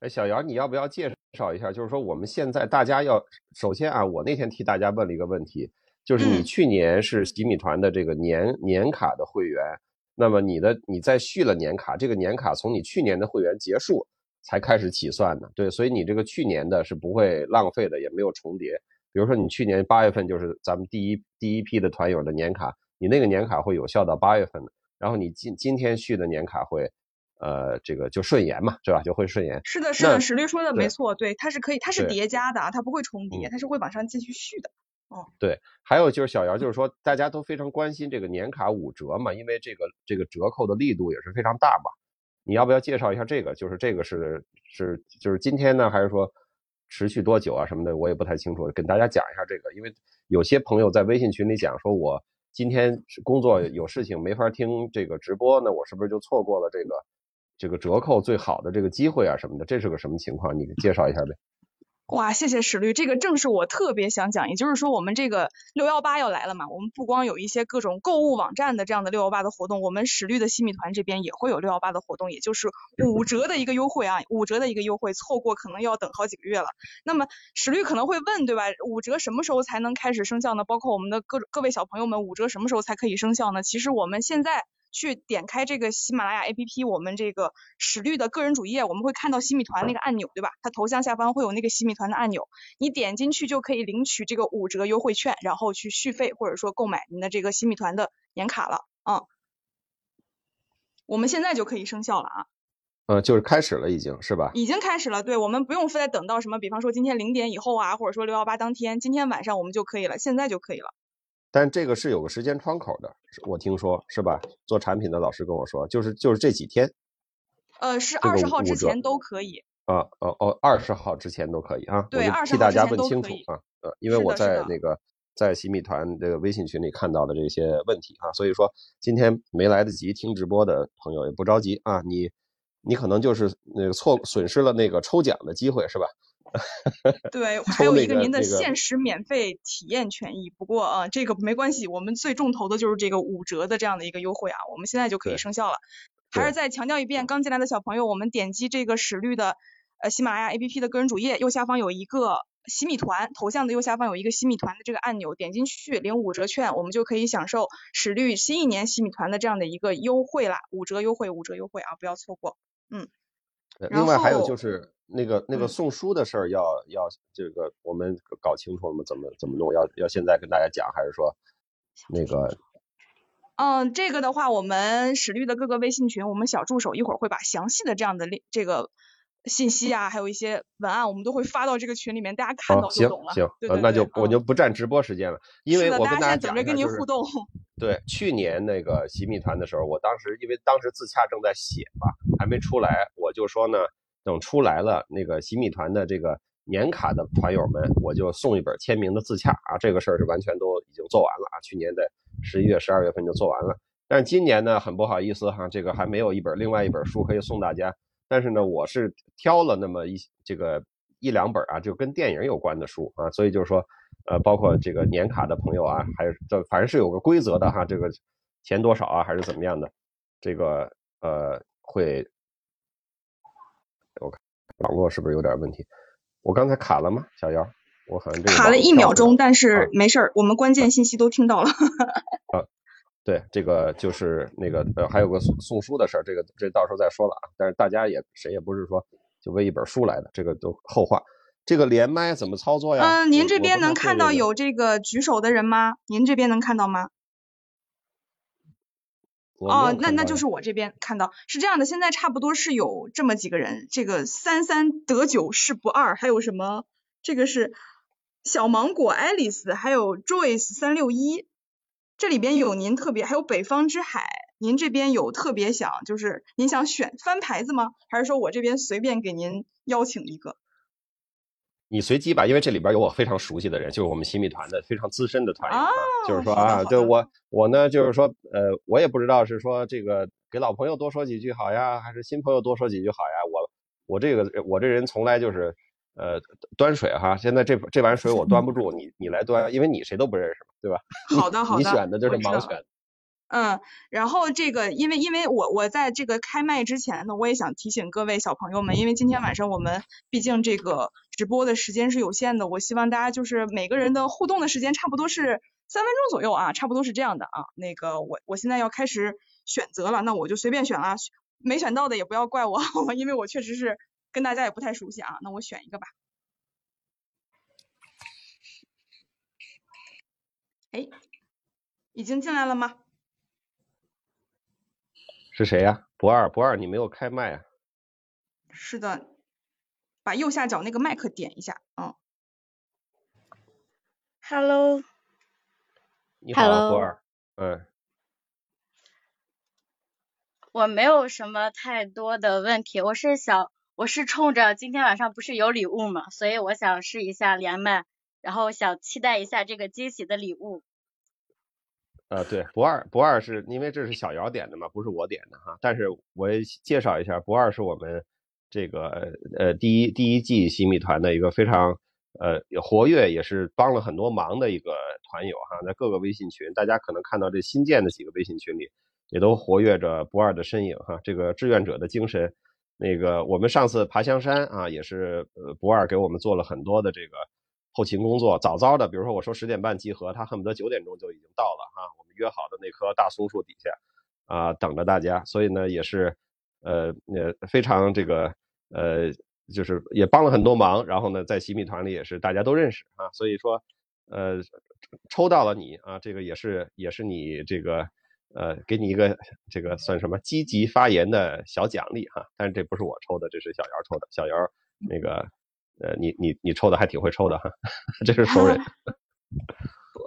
哎，小姚，你要不要介绍一下？就是说，我们现在大家要首先啊，我那天替大家问了一个问题，就是你去年是洗米团的这个年年卡的会员，那么你的你在续了年卡，这个年卡从你去年的会员结束才开始起算的，对，所以你这个去年的是不会浪费的，也没有重叠。比如说你去年八月份就是咱们第一第一批的团友的年卡，你那个年卡会有效到八月份的，然后你今今天续的年卡会。呃，这个就顺延嘛，对吧？就会顺延。是的，是的，史律说的没错，对，它是可以，它是叠加的，它不会重叠，它是会往上继续续的。哦，对，还有就是小姚，就是说大家都非常关心这个年卡五折嘛，因为这个这个折扣的力度也是非常大嘛。你要不要介绍一下这个？就是这个是是就是今天呢，还是说持续多久啊什么的？我也不太清楚，跟大家讲一下这个，因为有些朋友在微信群里讲说，我今天工作有事情没法听这个直播，那我是不是就错过了这个？这个折扣最好的这个机会啊什么的，这是个什么情况？你介绍一下呗。哇，谢谢史律，这个正是我特别想讲，也就是说我们这个六幺八要来了嘛，我们不光有一些各种购物网站的这样的六幺八的活动，我们史律的新米团这边也会有六幺八的活动，也就是五折的一个优惠啊，五折的一个优惠，错过可能要等好几个月了。那么史律可能会问，对吧？五折什么时候才能开始生效呢？包括我们的各各位小朋友们，五折什么时候才可以生效呢？其实我们现在。去点开这个喜马拉雅 APP，我们这个史律的个人主页，我们会看到洗米团那个按钮，对吧？它头像下方会有那个洗米团的按钮，你点进去就可以领取这个五折优惠券，然后去续费或者说购买您的这个洗米团的年卡了，嗯。我们现在就可以生效了啊。呃，就是开始了，已经是吧？已经开始了，对，我们不用非得等到什么，比方说今天零点以后啊，或者说六幺八当天，今天晚上我们就可以了，现在就可以了。但这个是有个时间窗口的，我听说是吧？做产品的老师跟我说，就是就是这几天。呃，是二十号之前都可以。啊哦哦，二十号之前都可以啊。对，二十号之前都可以。替大家问清楚啊，呃，因为我在那个在洗米团这个微信群里看到的这些问题啊，所以说今天没来得及听直播的朋友也不着急啊，你。你可能就是那个错损失了那个抽奖的机会是吧？*laughs* 对，还有一个您的限时免费体验权益。不过啊，这个没关系，我们最重头的就是这个五折的这样的一个优惠啊，我们现在就可以生效了。还是再强调一遍，刚进来的小朋友，我们点击这个史律的呃喜马拉雅 APP 的个人主页，右下方有一个洗米团头像的右下方有一个洗米团的这个按钮，点进去领五折券，我们就可以享受史律新一年洗米团的这样的一个优惠啦，五折优惠，五折优惠啊，不要错过。嗯，另外还有就是那个那个送书的事儿，要要这个我们搞清楚了吗？怎么怎么弄？要要现在跟大家讲，还是说那个？嗯，这个的话，我们史律的各个微信群，我们小助手一会儿会把详细的这样的这个。信息啊，还有一些文案，我们都会发到这个群里面，大家看到就懂了。行行，那就我就不占直播时间了，因为我跟大家讲着跟您互动。*laughs* 对，去年那个洗米团的时候，我当时因为当时自洽正在写嘛，还没出来，我就说呢，等出来了，那个洗米团的这个年卡的团友们，我就送一本签名的自洽啊。这个事儿是完全都已经做完了啊，去年的十一月、十二月份就做完了。但是今年呢，很不好意思哈，这个还没有一本另外一本书可以送大家。但是呢，我是挑了那么一这个一两本啊，就跟电影有关的书啊，所以就是说，呃，包括这个年卡的朋友啊，还是这反正是有个规则的哈，这个钱多少啊，还是怎么样的，这个呃会，网络是不是有点问题？我刚才卡了吗？小姚，我好像卡了一秒钟，但是没事儿，我们关键信息都听到了。*laughs* 啊。对，这个就是那个呃，还有个送送书的事儿，这个这到时候再说了啊。但是大家也谁也不是说就为一本书来的，这个都后话。这个连麦怎么操作呀？嗯，您这边能看到有这个举手的人吗？您这边能看到吗？哦，那那就是我这边看到是这样的，现在差不多是有这么几个人，这个三三得九是不二，还有什么？这个是小芒果 Alice，还有 Joyce 三六一。这里边有您特别，还有北方之海，您这边有特别想，就是您想选翻牌子吗？还是说我这边随便给您邀请一个？你随机吧，因为这里边有我非常熟悉的人，就是我们新密团的非常资深的团员，就是说啊，就我我呢，就是说呃，我也不知道是说这个给老朋友多说几句好呀，还是新朋友多说几句好呀？我我这个我这人从来就是。呃，端水哈，现在这这碗水我端不住，你你来端，因为你谁都不认识嘛，对吧？好的好的，*laughs* 你选的就是盲选。嗯，然后这个，因为因为我我在这个开麦之前呢，我也想提醒各位小朋友们，因为今天晚上我们毕竟这个直播的时间是有限的，我希望大家就是每个人的互动的时间差不多是三分钟左右啊，差不多是这样的啊。那个我我现在要开始选择了，那我就随便选了，没选到的也不要怪我，*laughs* 因为我确实是。跟大家也不太熟悉啊，那我选一个吧。哎，已经进来了吗？是谁呀？不二，不二，你没有开麦啊？是的，把右下角那个麦克点一下，嗯。Hello。你好，不二。嗯。我没有什么太多的问题，我是想。我是冲着今天晚上不是有礼物嘛，所以我想试一下连麦，然后想期待一下这个惊喜的礼物。呃，对，不二不二是因为这是小姚点的嘛，不是我点的哈。但是我也介绍一下，不二是我们这个呃第一第一季新米团的一个非常呃活跃，也是帮了很多忙的一个团友哈，在各个微信群，大家可能看到这新建的几个微信群里，也都活跃着不二的身影哈，这个志愿者的精神。那个我们上次爬香山啊，也是呃不二给我们做了很多的这个后勤工作，早早的，比如说我说十点半集合，他恨不得九点钟就已经到了哈。我们约好的那棵大松树底下，啊等着大家，所以呢也是呃呃非常这个呃就是也帮了很多忙，然后呢在洗米团里也是大家都认识啊，所以说呃抽到了你啊，这个也是也是你这个呃给你一个这个算什么积极发言的小奖励哈，但是这不是我抽的，这是小姚抽的，小姚那个。呃，你你你抽的还挺会抽的哈，*laughs* 这是熟人。*laughs*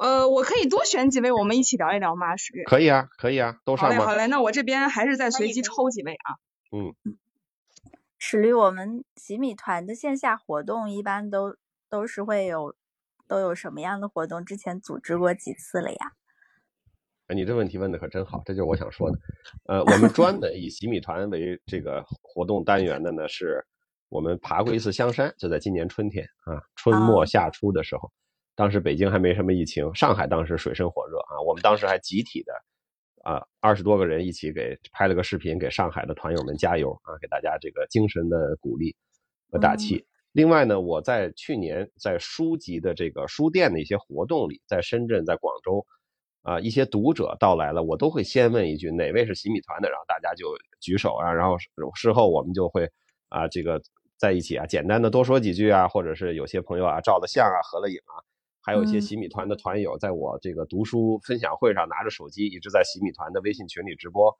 呃，我可以多选几位，我们一起聊一聊吗？史可以啊，可以啊，都上好嘞，好嘞，那我这边还是再随机抽几位啊。嗯。史律，我们洗米团的线下活动一般都都是会有都有什么样的活动？之前组织过几次了呀？哎，你这问题问的可真好，这就是我想说的。呃，我们专门 *laughs* 以洗米团为这个活动单元的呢是。我们爬过一次香山，就在今年春天啊，春末夏初的时候，当时北京还没什么疫情，上海当时水深火热啊，我们当时还集体的啊二十多个人一起给拍了个视频，给上海的团友们加油啊，给大家这个精神的鼓励和打气。另外呢，我在去年在书籍的这个书店的一些活动里，在深圳、在广州啊，一些读者到来了，我都会先问一句哪位是洗米团的，然后大家就举手啊，然后事后我们就会啊这个。在一起啊，简单的多说几句啊，或者是有些朋友啊照了相啊，合了影啊，还有一些洗米团的团友，在我这个读书分享会上拿着手机，一直在洗米团的微信群里直播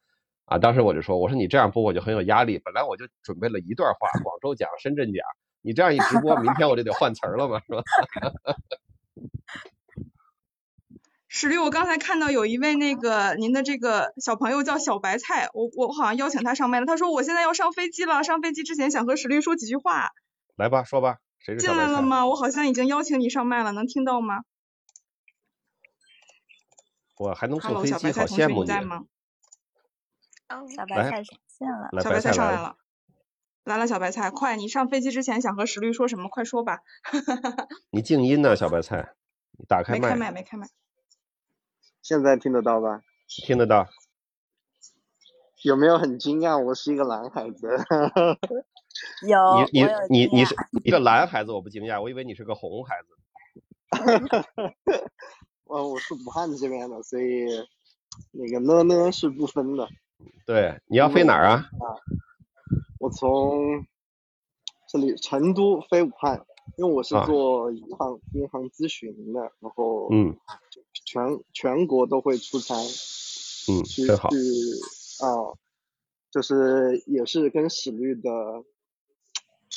啊。当时我就说，我说你这样播我就很有压力，本来我就准备了一段话，广州讲，深圳讲，你这样一直播，明天我就得换词儿了嘛，是吧？*laughs* 史律，我刚才看到有一位那个您的这个小朋友叫小白菜，我我好像邀请他上麦了。他说我现在要上飞机了，上飞机之前想和史律说几句话。来吧，说吧，谁是进来了吗？我好像已经邀请你上麦了，能听到吗？我还能坐飞机，好羡慕你。小白菜上线了，小白菜上来了，来了，小白菜，快，你上飞机之前想和石律说什么？快说吧。*laughs* 你静音呢，小白菜，你打开麦。没开麦，没开麦。现在听得到吧？听得到。有没有很惊讶？我是一个男孩子。*laughs* 有。你你你你是一个男孩子，我不惊讶，我以为你是个红孩子。*laughs* 我我是武汉这边的，所以那个呢呢是不分的。对，你要飞哪儿啊？啊。我从这里成都飞武汉，因为我是做银行银行咨询的，然后嗯。全全国都会出差，嗯，去真好啊，就是也是跟史律的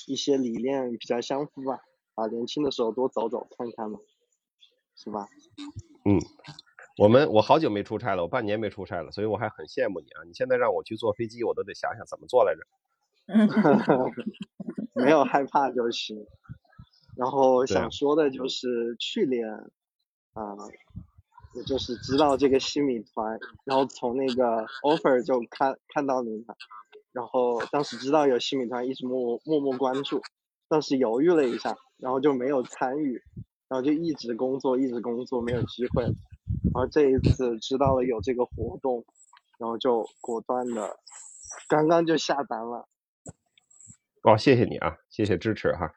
一些理念比较相符吧，啊，年轻的时候多走走看看嘛，是吧？嗯，我们我好久没出差了，我半年没出差了，所以我还很羡慕你啊！你现在让我去坐飞机，我都得想想怎么坐来着。*laughs* 没有害怕就行。然后想说的就是去年啊。我就是知道这个新米团，然后从那个 offer 就看看到你了，然后当时知道有新米团，一直默默默关注，当时犹豫了一下，然后就没有参与，然后就一直工作一直工作没有机会，然后这一次知道了有这个活动，然后就果断的刚刚就下单了。哦，谢谢你啊，谢谢支持哈。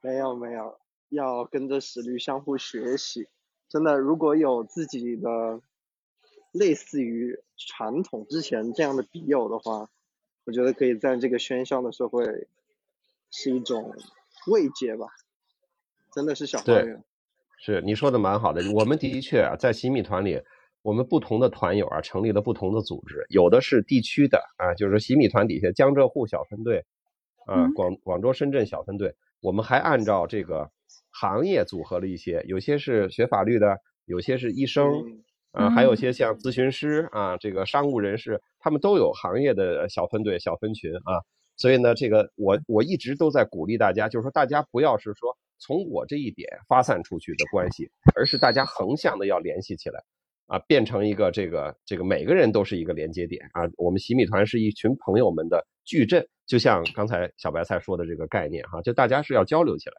没有没有，要跟着实力相互学习。真的，如果有自己的类似于传统之前这样的笔友的话，我觉得可以在这个喧嚣的社会是一种慰藉吧。真的是小花园。是你说的蛮好的。我们的确啊，在新米团里，我们不同的团友啊，成立了不同的组织，有的是地区的啊，就是新米团底下江浙沪小分队啊，广广州、深圳小分队，我们还按照这个。行业组合了一些，有些是学法律的，有些是医生，啊，还有些像咨询师啊，这个商务人士，他们都有行业的小分队、小分群啊。所以呢，这个我我一直都在鼓励大家，就是说大家不要是说从我这一点发散出去的关系，而是大家横向的要联系起来，啊，变成一个这个这个每个人都是一个连接点啊。我们洗米团是一群朋友们的矩阵，就像刚才小白菜说的这个概念哈，就大家是要交流起来。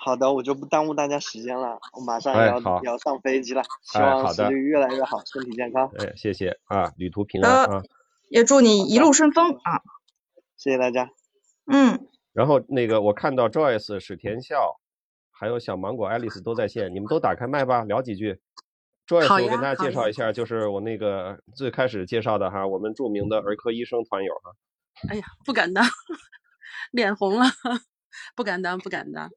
好的，我就不耽误大家时间了，我马上要要上飞机了，希望视力越来越好，身体健康。哎，谢谢啊，旅途平安啊，也祝你一路顺风啊，谢谢大家。嗯，然后那个我看到 Joyce、史田笑，还有小芒果、爱丽丝都在线，你们都打开麦吧，聊几句。Joyce，我跟大家介绍一下，就是我那个最开始介绍的哈，我们著名的儿科医生团友哈。哎呀，不敢当，*laughs* 脸红了，*laughs* 不敢当，不敢当。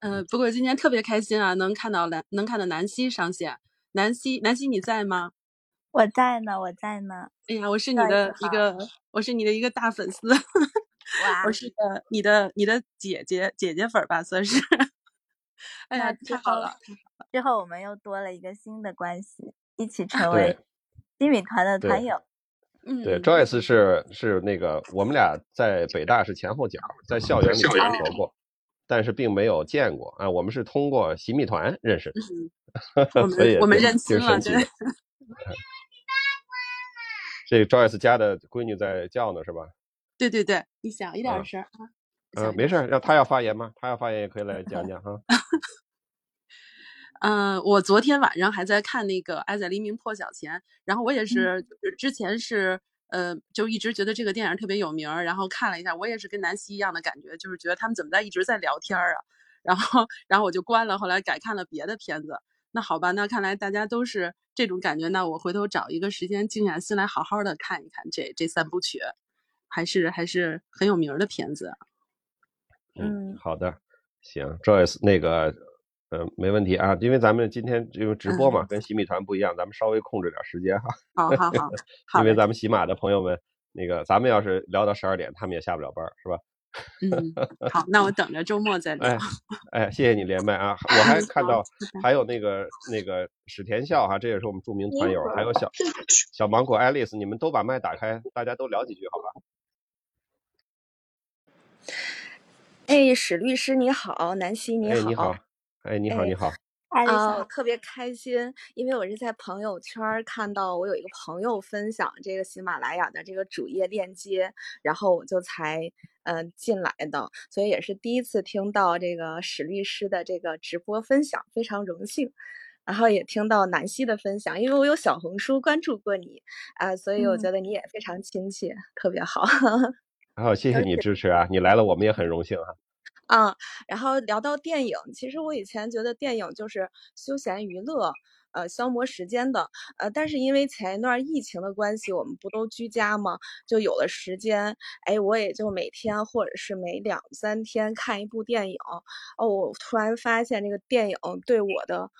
嗯，不过今天特别开心啊，能看到南，能看到南希上线。南希，南希你在吗？我在呢，我在呢。哎呀，我是你的一个，我是你的一个大粉丝。哇，我是的你的你的姐姐姐姐粉吧，算是。*laughs* 哎呀，太好了！之后我们又多了一个新的关系，一起成为新米团的团友。嗯，对，Joyce 是是那个我们俩在北大是前后脚，在校园里生活过，但是并没有见过啊。我们是通过洗米团认识的，*laughs* 所以我们认亲了。对，这 Joyce 家的闺女在叫呢，是吧？对对对，你小一点声啊。嗯，没事，让他要发言吗？他要发言也可以来讲讲哈。嗯，*laughs* 我昨天晚上还在看那个《爱在黎明破晓前》，然后我也是之前是呃，就一直觉得这个电影特别有名，然后看了一下，我也是跟南希一样的感觉，就是觉得他们怎么在一直在聊天啊，然后然后我就关了，后来改看了别的片子。那好吧，那看来大家都是这种感觉，那我回头找一个时间静下心来好好的看一看这这三部曲，还是还是很有名的片子。嗯，好的，行，Joyce，那个，嗯，没问题啊，因为咱们今天因为直播嘛，跟洗米团不一样，咱们稍微控制点时间哈。*laughs* 好好好，*laughs* 因为咱们洗马的朋友们，那个咱们要是聊到十二点，他们也下不了班，是吧？嗯，好，*laughs* 那我等着周末再聊。哎，哎，谢谢你连麦啊！我还看到还有那个那个史田笑哈，这也是我们著名团友，还有小小芒果爱丽丝，你们都把麦打开，大家都聊几句，好吧？哎，史律师你好，南希你好，你好，哎，你好，你好，啊，特别开心，因为我是在朋友圈看到我有一个朋友分享这个喜马拉雅的这个主页链接，然后我就才嗯进来的，所以也是第一次听到这个史律师的这个直播分享，非常荣幸。然后也听到南希的分享，因为我有小红书关注过你啊，所以我觉得你也非常亲切，特别好。*laughs* 好，谢谢你支持啊！你来了，我们也很荣幸哈。嗯，然后聊到电影，其实我以前觉得电影就是休闲娱乐，呃，消磨时间的，呃，但是因为前一段疫情的关系，我们不都居家吗？就有了时间，哎，我也就每天或者是每两三天看一部电影。哦，我突然发现这个电影对我的。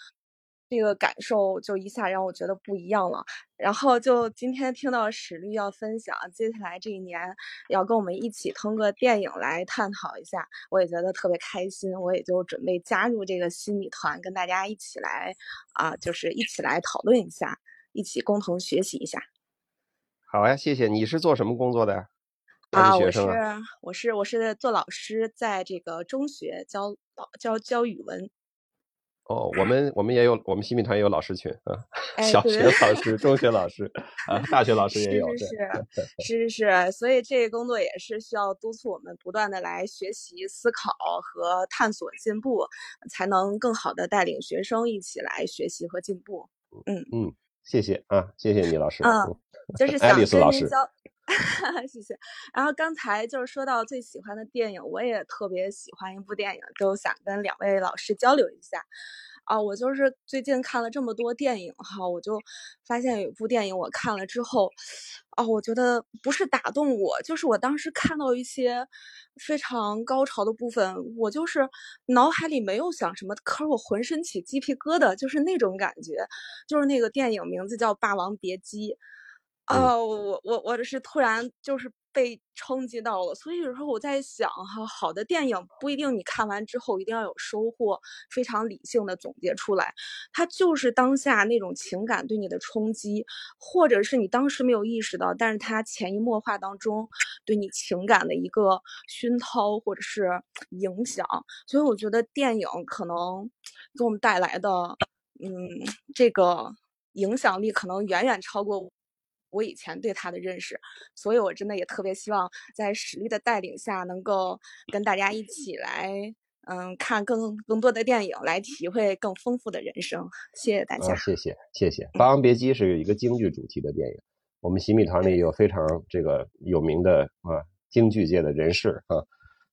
这个感受就一下让我觉得不一样了。然后就今天听到史律要分享，接下来这一年要跟我们一起通过电影来探讨一下，我也觉得特别开心。我也就准备加入这个新米团，跟大家一起来啊，就是一起来讨论一下，一起共同学习一下。好呀，谢谢。你是做什么工作的？啊，我是我是我是做老师，在这个中学教教教语文。哦，我们我们也有，我们新米团也有老师群啊，*laughs* 小学老师、中学老师啊，大学老师也有，是是是是，所以这个工作也是需要督促我们不断的来学习、思考和探索进步，才能更好的带领学生一起来学习和进步。嗯嗯，谢谢啊，谢谢你老师。嗯，就是想跟您交，*laughs* 谢谢。然后刚才就是说到最喜欢的电影，我也特别喜欢一部电影，就想跟两位老师交流一下。啊，我就是最近看了这么多电影哈，我就发现有一部电影我看了之后，啊，我觉得不是打动我，就是我当时看到一些非常高潮的部分，我就是脑海里没有想什么，可是我浑身起鸡皮疙瘩，就是那种感觉，就是那个电影名字叫《霸王别姬》。哦，我我我这是突然就是被冲击到了，所以有时候我在想哈，好的电影不一定你看完之后一定要有收获，非常理性的总结出来，它就是当下那种情感对你的冲击，或者是你当时没有意识到，但是它潜移默化当中对你情感的一个熏陶或者是影响，所以我觉得电影可能给我们带来的，嗯，这个影响力可能远远超过。我以前对他的认识，所以我真的也特别希望在史力的带领下，能够跟大家一起来，嗯，看更更多的电影，来体会更丰富的人生。谢谢大家。谢谢谢谢。《霸王别姬》是一个京剧主题的电影，我们洗米团里有非常这个有名的啊京剧界的人士啊，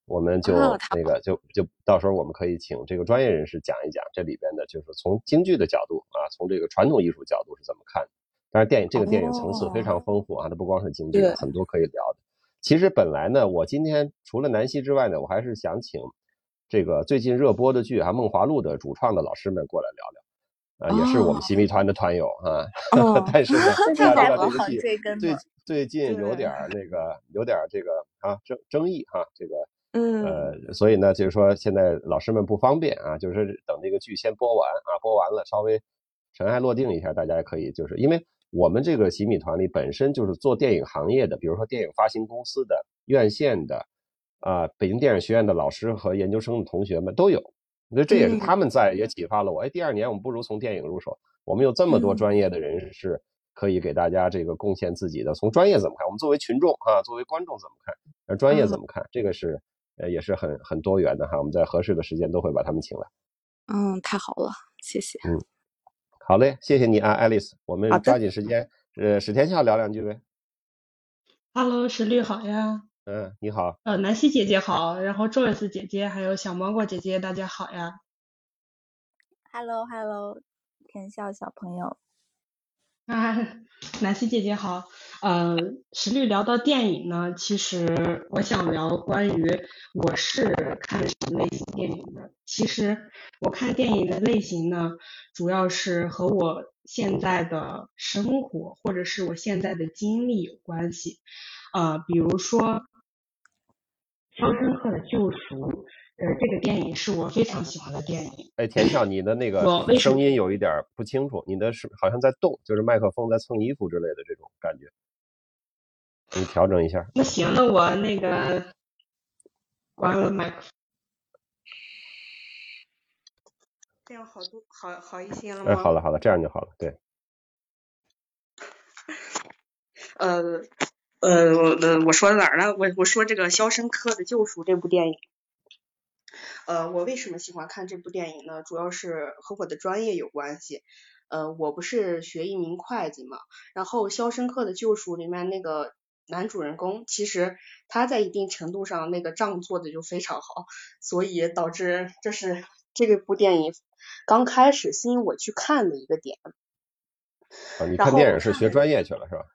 我们就那个就就到时候我们可以请这个专业人士讲一讲这里边的，就是从京剧的角度啊，从这个传统艺术角度是怎么看。但是电影这个电影层次非常丰富啊，它不光是京剧，很多可以聊的。其实本来呢，我今天除了南希之外呢，我还是想请这个最近热播的剧啊《梦华录》的主创的老师们过来聊聊。啊，也是我们新迷团的团友啊，*laughs* 但是呢，*laughs* 这个戏最最近有点那个，有点这个啊争争议哈，这个嗯。呃，所以呢，就是说现在老师们不方便啊，就是等这个剧先播完啊，播完了稍微尘埃落定一下，大家可以就是因为我们这个洗米团里本身就是做电影行业的，比如说电影发行公司的、院线的啊，北京电影学院的老师和研究生的同学们都有。那这也是他们在，也启发了我。哎，第二年我们不如从电影入手。我们有这么多专业的人士，可以给大家这个贡献自己的。从专业怎么看？我们作为群众啊，作为观众怎么看？而，专业怎么看？这个是呃，也是很很多元的哈。我们在合适的时间都会把他们请来。嗯，太好了，谢谢。嗯，好嘞，谢谢你啊，爱丽丝。我们抓紧时间，呃，史天笑聊两句呗。Hello，石律好呀。嗯，你好。呃，南希姐姐好，然后 Joyce 姐姐还有小芒果姐姐，大家好呀。Hello，Hello，天笑小朋友。*laughs* 啊，南希姐姐好。呃，石绿聊到电影呢，其实我想聊关于我是看什么类型电影的。其实我看电影的类型呢，主要是和我现在的生活或者是我现在的经历有关系。呃，比如说。《肖申克的救赎》呃，这个电影是我非常喜欢的电影。哎，田笑，你的那个声音有一点不清楚，你的是好像在动，就是麦克风在蹭衣服之类的这种感觉，你调整一下。那行，那我那个关了麦克风，这样好多好好一些了吗？哎，好了好了，这样就好了，对。*laughs* 呃。呃，我我说到哪儿了？我我说这个《肖申克的救赎》这部电影，呃，我为什么喜欢看这部电影呢？主要是和我的专业有关系。呃，我不是学一名会计嘛，然后《肖申克的救赎》里面那个男主人公，其实他在一定程度上那个账做的就非常好，所以导致这是这个部电影刚开始吸引我去看的一个点。啊，你看电影是学专业去了是吧？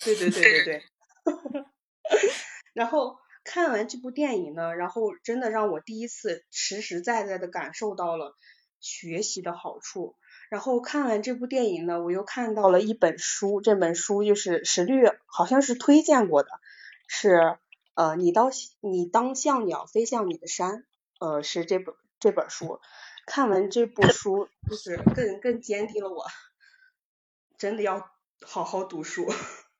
对对对对对，*laughs* *laughs* 然后看完这部电影呢，然后真的让我第一次实实在在的感受到了学习的好处。然后看完这部电影呢，我又看到了一本书，这本书就是史律好像是推荐过的，是呃你当你当像鸟飞向你的山，呃是这本这本书。看完这部书，就是更更坚定了我真的要好好读书。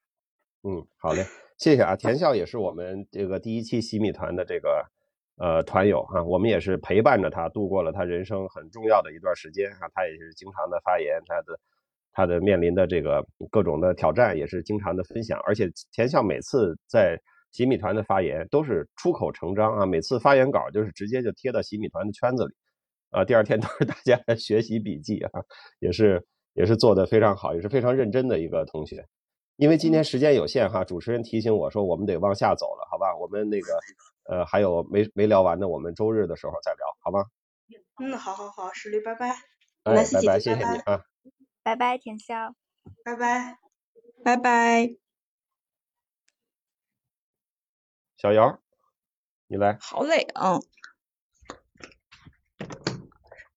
*laughs* 嗯，好嘞，谢谢啊。田笑也是我们这个第一期洗米团的这个呃团友啊，我们也是陪伴着他度过了他人生很重要的一段时间啊。他也是经常的发言，他的他的面临的这个各种的挑战也是经常的分享。而且田笑每次在洗米团的发言都是出口成章啊，每次发言稿就是直接就贴到洗米团的圈子里啊，第二天都是大家的学习笔记啊，也是也是做的非常好，也是非常认真的一个同学。因为今天时间有限哈，主持人提醒我说我们得往下走了，好吧？我们那个呃还有没没聊完的，我们周日的时候再聊，好吗？嗯，好好好，石榴拜拜。哎，拜拜，谢谢你啊。拜拜，田笑。拜拜，拜拜。小姚，你来。好嘞，嗯。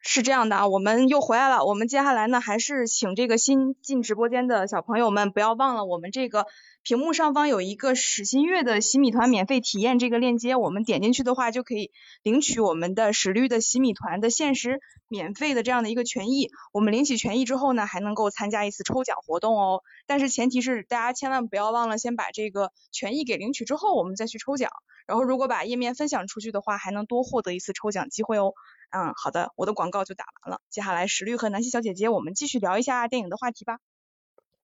是这样的啊，我们又回来了。我们接下来呢，还是请这个新进直播间的小朋友们，不要忘了我们这个屏幕上方有一个史新月的洗米团免费体验这个链接，我们点进去的话就可以领取我们的史绿的洗米团的限时免费的这样的一个权益。我们领取权益之后呢，还能够参加一次抽奖活动哦。但是前提是大家千万不要忘了先把这个权益给领取之后，我们再去抽奖。然后如果把页面分享出去的话，还能多获得一次抽奖机会哦。嗯，好的，我的广告就打完了。接下来石律和南希小姐姐，我们继续聊一下电影的话题吧。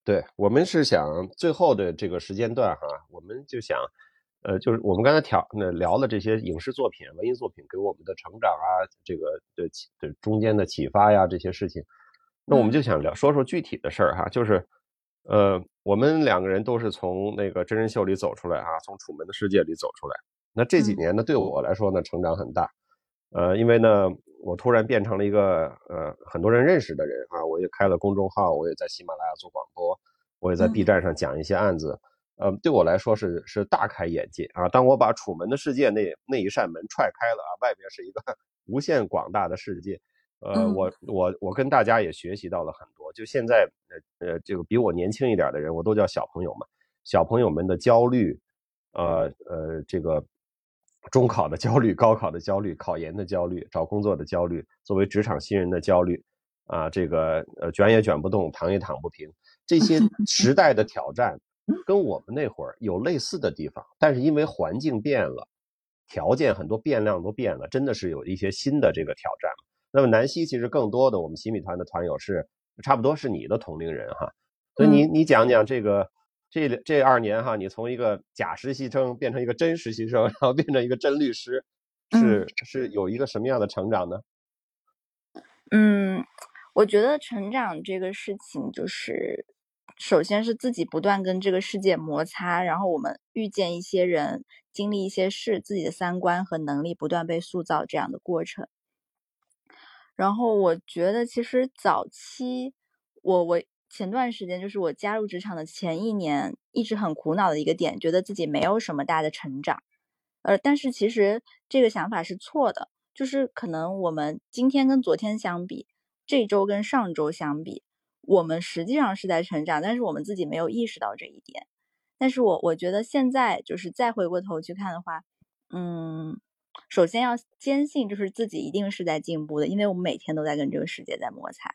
对，我们是想最后的这个时间段哈，我们就想，呃，就是我们刚才挑那聊了这些影视作品、文艺作品给我们的成长啊，这个的的中间的启发呀这些事情，那我们就想聊说说具体的事儿哈，就是呃，我们两个人都是从那个真人秀里走出来啊，从《楚门的世界》里走出来。那这几年呢，对我来说呢，成长很大。呃，因为呢，我突然变成了一个呃很多人认识的人啊，我也开了公众号，我也在喜马拉雅做广播，我也在 B 站上讲一些案子。呃，对我来说是是大开眼界啊！当我把《楚门的世界》那那一扇门踹开了啊，外边是一个 *laughs* 无限广大的世界。呃，我我我跟大家也学习到了很多。就现在呃呃，这个比我年轻一点的人，我都叫小朋友嘛。小朋友们的焦虑，呃呃，这个中考的焦虑、高考的焦虑、考研的焦虑、找工作的焦虑，作为职场新人的焦虑啊，这个呃卷也卷不动，躺也躺不平，这些 *laughs* 时代的挑战。跟我们那会儿有类似的地方，但是因为环境变了，条件很多变量都变了，真的是有一些新的这个挑战。那么南希其实更多的我们新米团的团友是差不多是你的同龄人哈，所以你你讲讲这个这这二年哈，你从一个假实习生变成一个真实习生，*laughs* 然后变成一个真律师，是是有一个什么样的成长呢？嗯，我觉得成长这个事情就是。首先是自己不断跟这个世界摩擦，然后我们遇见一些人，经历一些事，自己的三观和能力不断被塑造这样的过程。然后我觉得，其实早期我我前段时间就是我加入职场的前一年，一直很苦恼的一个点，觉得自己没有什么大的成长。呃，但是其实这个想法是错的，就是可能我们今天跟昨天相比，这周跟上周相比。我们实际上是在成长，但是我们自己没有意识到这一点。但是我我觉得现在就是再回过头去看的话，嗯，首先要坚信就是自己一定是在进步的，因为我们每天都在跟这个世界在摩擦。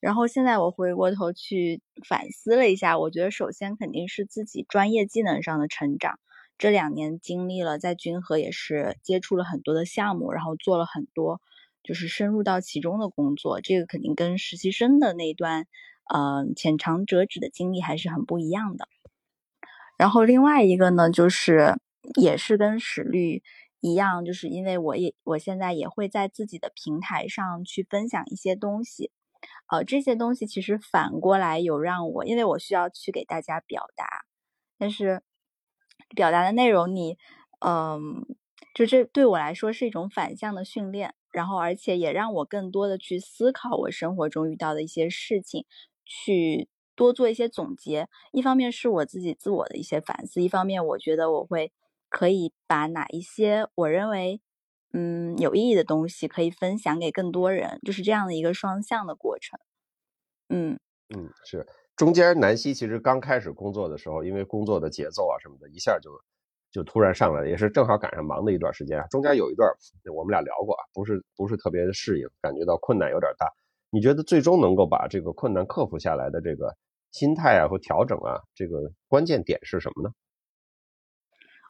然后现在我回过头去反思了一下，我觉得首先肯定是自己专业技能上的成长。这两年经历了在君和也是接触了很多的项目，然后做了很多。就是深入到其中的工作，这个肯定跟实习生的那段，嗯，浅尝辄止的经历还是很不一样的。然后另外一个呢，就是也是跟史律一样，就是因为我也我现在也会在自己的平台上去分享一些东西，呃，这些东西其实反过来有让我，因为我需要去给大家表达，但是表达的内容你，嗯，就这对我来说是一种反向的训练。然后，而且也让我更多的去思考我生活中遇到的一些事情，去多做一些总结。一方面是我自己自我的一些反思，一方面我觉得我会可以把哪一些我认为嗯有意义的东西可以分享给更多人，就是这样的一个双向的过程。嗯嗯，是中间南希其实刚开始工作的时候，因为工作的节奏啊什么的，一下就。就突然上来了，也是正好赶上忙的一段时间啊。中间有一段我们俩聊过啊，不是不是特别的适应，感觉到困难有点大。你觉得最终能够把这个困难克服下来的这个心态啊和调整啊，这个关键点是什么呢？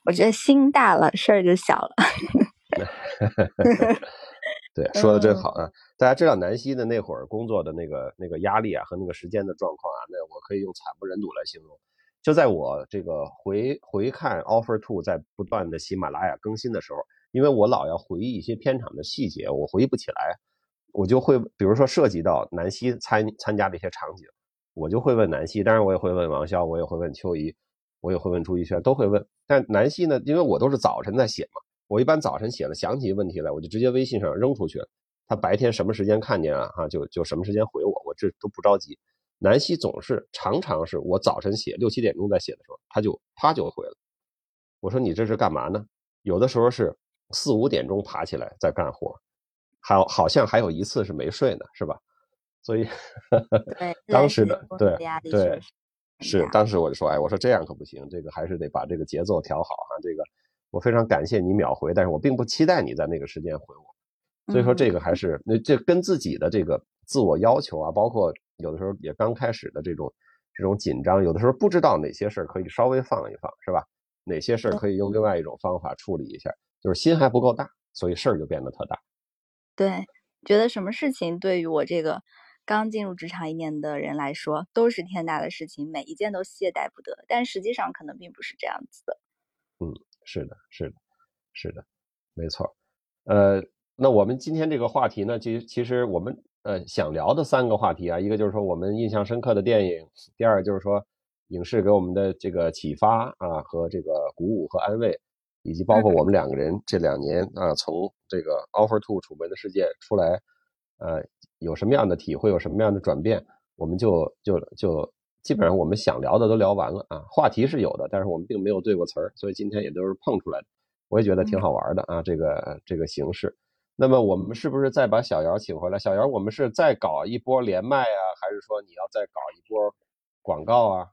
我觉得心大了，事儿就小了。*laughs* 对，说的真好啊！大家知道南希的那会儿工作的那个那个压力啊和那个时间的状况啊，那我可以用惨不忍睹来形容。就在我这个回回看 Offer Two 在不断的喜马拉雅更新的时候，因为我老要回忆一些片场的细节，我回忆不起来，我就会比如说涉及到南希参参加的一些场景，我就会问南希，当然我也会问王潇，我也会问秋怡，我也会问朱一轩，都会问。但南希呢，因为我都是早晨在写嘛，我一般早晨写了想起问题来，我就直接微信上扔出去。他白天什么时间看见啊，哈，就就什么时间回我，我这都不着急。南希总是常常是我早晨写六七点钟在写的时候，他就啪就回了。我说你这是干嘛呢？有的时候是四五点钟爬起来在干活，好好像还有一次是没睡呢，是吧？所以 *laughs* 当时的对对是当时我就说，哎，我说这样可不行，这个还是得把这个节奏调好哈。这个我非常感谢你秒回，但是我并不期待你在那个时间回我。所以说这个还是那这跟自己的这个自我要求啊，包括。有的时候也刚开始的这种这种紧张，有的时候不知道哪些事儿可以稍微放一放，是吧？哪些事儿可以用另外一种方法处理一下，就是心还不够大，所以事儿就变得特大。对，觉得什么事情对于我这个刚进入职场一年的人来说都是天大的事情，每一件都懈怠不得。但实际上可能并不是这样子的。嗯，是的，是的，是的，没错。呃，那我们今天这个话题呢，其实其实我们。呃，想聊的三个话题啊，一个就是说我们印象深刻的电影，第二就是说影视给我们的这个启发啊和这个鼓舞和安慰，以及包括我们两个人这两年啊，从这个 Offer to 楚门的世界出来，呃，有什么样的体会，有什么样的转变，我们就就就基本上我们想聊的都聊完了啊，话题是有的，但是我们并没有对过词儿，所以今天也都是碰出来的，我也觉得挺好玩的啊，这个这个形式。那么我们是不是再把小姚请回来？小姚，我们是再搞一波连麦啊，还是说你要再搞一波广告啊？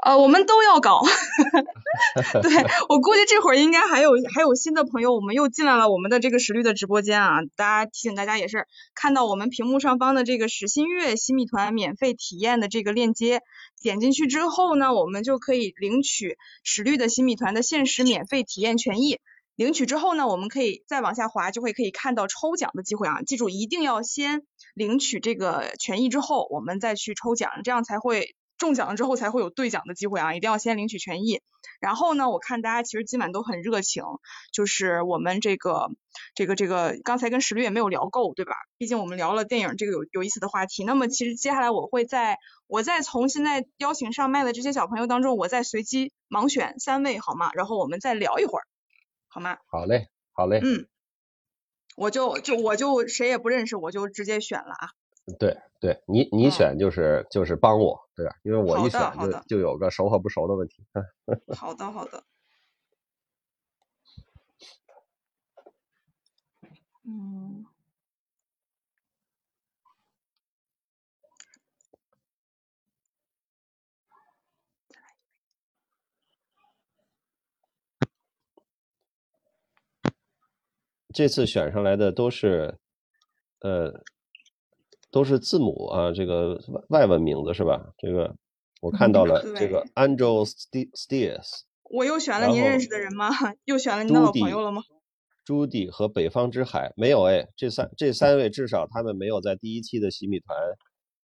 呃，我们都要搞，*laughs* 对我估计这会儿应该还有还有新的朋友，我们又进来了我们的这个石绿的直播间啊！大家提醒大家也是看到我们屏幕上方的这个史新月新米团免费体验的这个链接，点进去之后呢，我们就可以领取石绿的新米团的限时免费体验权益。领取之后呢，我们可以再往下滑，就会可以看到抽奖的机会啊！记住一定要先领取这个权益之后，我们再去抽奖，这样才会。中奖了之后才会有兑奖的机会啊，一定要先领取权益。然后呢，我看大家其实今晚都很热情，就是我们这个这个这个刚才跟石律也没有聊够，对吧？毕竟我们聊了电影这个有有意思的话题。那么其实接下来我会在我再从现在邀请上麦的这些小朋友当中，我再随机盲选三位好吗？然后我们再聊一会儿，好吗？好嘞，好嘞。嗯，我就就我就谁也不认识，我就直接选了啊。对对，你你选就是就是帮我，对吧？因为我一选就就有个熟和不熟的问题。*laughs* 好的好的。嗯。这次选上来的都是，呃。都是字母啊，这个外文名字是吧？这个我看到了，这个 Angel Steers。我又选了您认识的人吗？*laughs* 又选了您的老朋友了吗？朱迪和北方之海没有哎，这三这三位至少他们没有在第一期的洗米团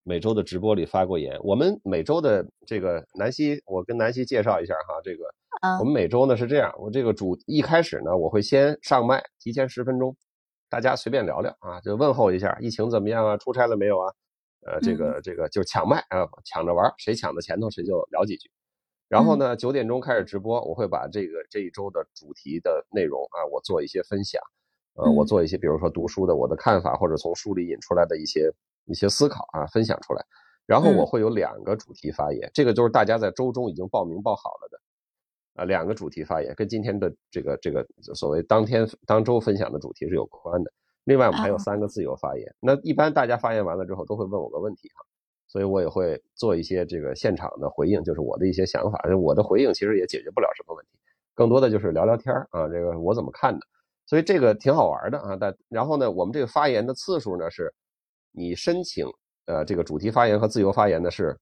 每周的直播里发过言。我们每周的这个南希，我跟南希介绍一下哈，这个我们每周呢是这样，我这个主一开始呢我会先上麦，提前十分钟。大家随便聊聊啊，就问候一下，疫情怎么样啊？出差了没有啊？呃，这个这个就抢麦啊，抢着玩，谁抢到前头谁就聊几句。然后呢，九点钟开始直播，我会把这个这一周的主题的内容啊，我做一些分享，呃，我做一些比如说读书的我的看法，或者从书里引出来的一些一些思考啊，分享出来。然后我会有两个主题发言，这个就是大家在周中已经报名报好了的。啊，两个主题发言跟今天的这个这个所谓当天当周分享的主题是有关的。另外，我们还有三个自由发言。那一般大家发言完了之后，都会问我个问题哈，所以我也会做一些这个现场的回应，就是我的一些想法。我的回应其实也解决不了什么问题，更多的就是聊聊天啊，这个我怎么看的。所以这个挺好玩的啊。但然后呢，我们这个发言的次数呢，是你申请呃这个主题发言和自由发言呢，是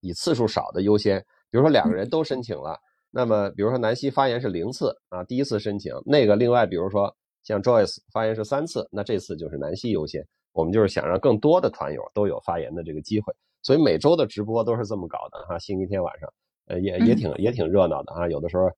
以次数少的优先。比如说两个人都申请了。那么，比如说南希发言是零次啊，第一次申请那个。另外，比如说像 Joyce 发言是三次，那这次就是南希优先。我们就是想让更多的团友都有发言的这个机会，所以每周的直播都是这么搞的哈。星期天晚上，呃，也也挺也挺热闹的啊。有的时候，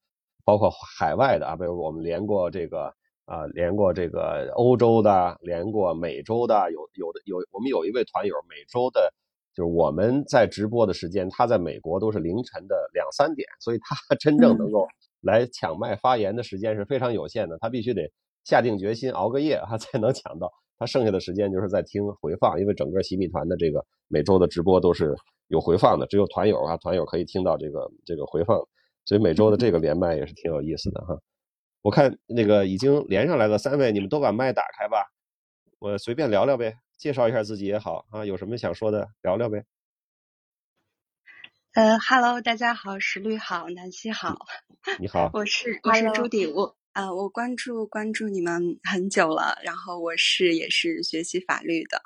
包括海外的啊，比如我们连过这个啊，连过这个欧洲的，连过美洲的，有有的有，我们有一位团友每周的。就是我们在直播的时间，他在美国都是凌晨的两三点，所以他 *laughs* 真正能够来抢麦发言的时间是非常有限的。他必须得下定决心熬个夜，他才能抢到。他剩下的时间就是在听回放，因为整个洗米团的这个每周的直播都是有回放的，只有团友啊，团友可以听到这个这个回放。所以每周的这个连麦也是挺有意思的哈。我看那个已经连上来了三位，你们都把麦打开吧，我随便聊聊呗。介绍一下自己也好啊，有什么想说的聊聊呗。呃哈喽，大家好，石律好，南希好，你。*laughs* 好，我是我是朱迪，我啊我关注关注你们很久了，然后我是也是学习法律的，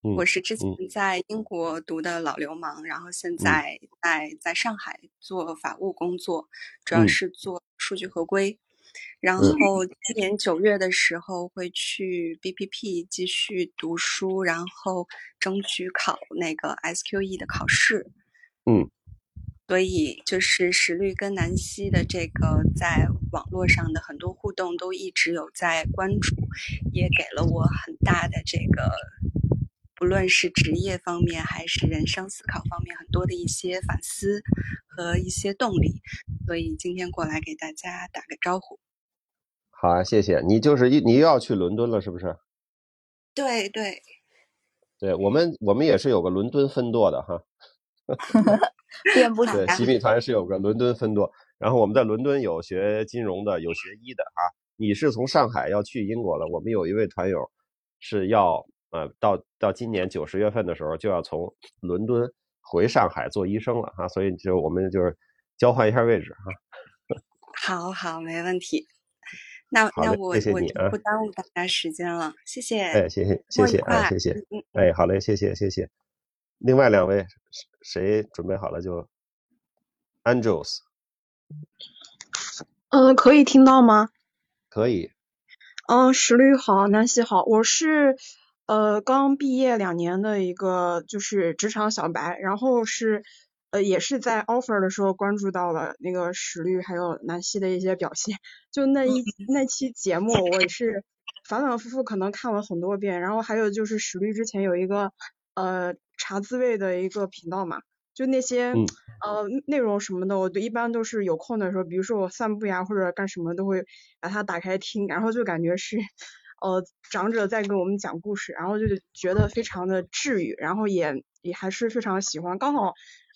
我是之前。在英国读的老流氓，然后现在在在上海做法务工作，主要是做数据合规。然后今年九月的时候会去 BPP 继续读书，然后争取考那个 SQE 的考试。嗯，所以就是石律跟南希的这个在网络上的很多互动都一直有在关注，也给了我很大的这个，不论是职业方面还是人生思考方面很多的一些反思和一些动力。所以今天过来给大家打个招呼。好啊，谢谢你。就是一你又要去伦敦了，是不是？对对，对我们我们也是有个伦敦分舵的哈。*laughs* 遍布对，洗米团是有个伦敦分舵，然后我们在伦敦有学金融的，有学医的啊。你是从上海要去英国了，我们有一位团友是要呃到到今年九十月份的时候就要从伦敦回上海做医生了啊，所以就我们就是交换一下位置哈。*laughs* 好好，没问题。那那我我就不耽误大家时间了，谢谢。哎，谢谢谢谢哎，谢谢。哎，好嘞，谢谢谢谢。另外两位谁准备好了就，Angels。嗯，可以听到吗？可以。嗯，石律好，南希好，我是呃刚毕业两年的一个就是职场小白，然后是。呃，也是在 offer 的时候关注到了那个史律还有南希的一些表现，就那一那期节目，我也是反反复复可能看了很多遍。然后还有就是史律之前有一个呃茶滋味的一个频道嘛，就那些呃内容什么的，我都一般都是有空的时候，比如说我散步呀或者干什么都会把它打开听，然后就感觉是呃长者在给我们讲故事，然后就觉得非常的治愈，然后也也还是非常喜欢，刚好。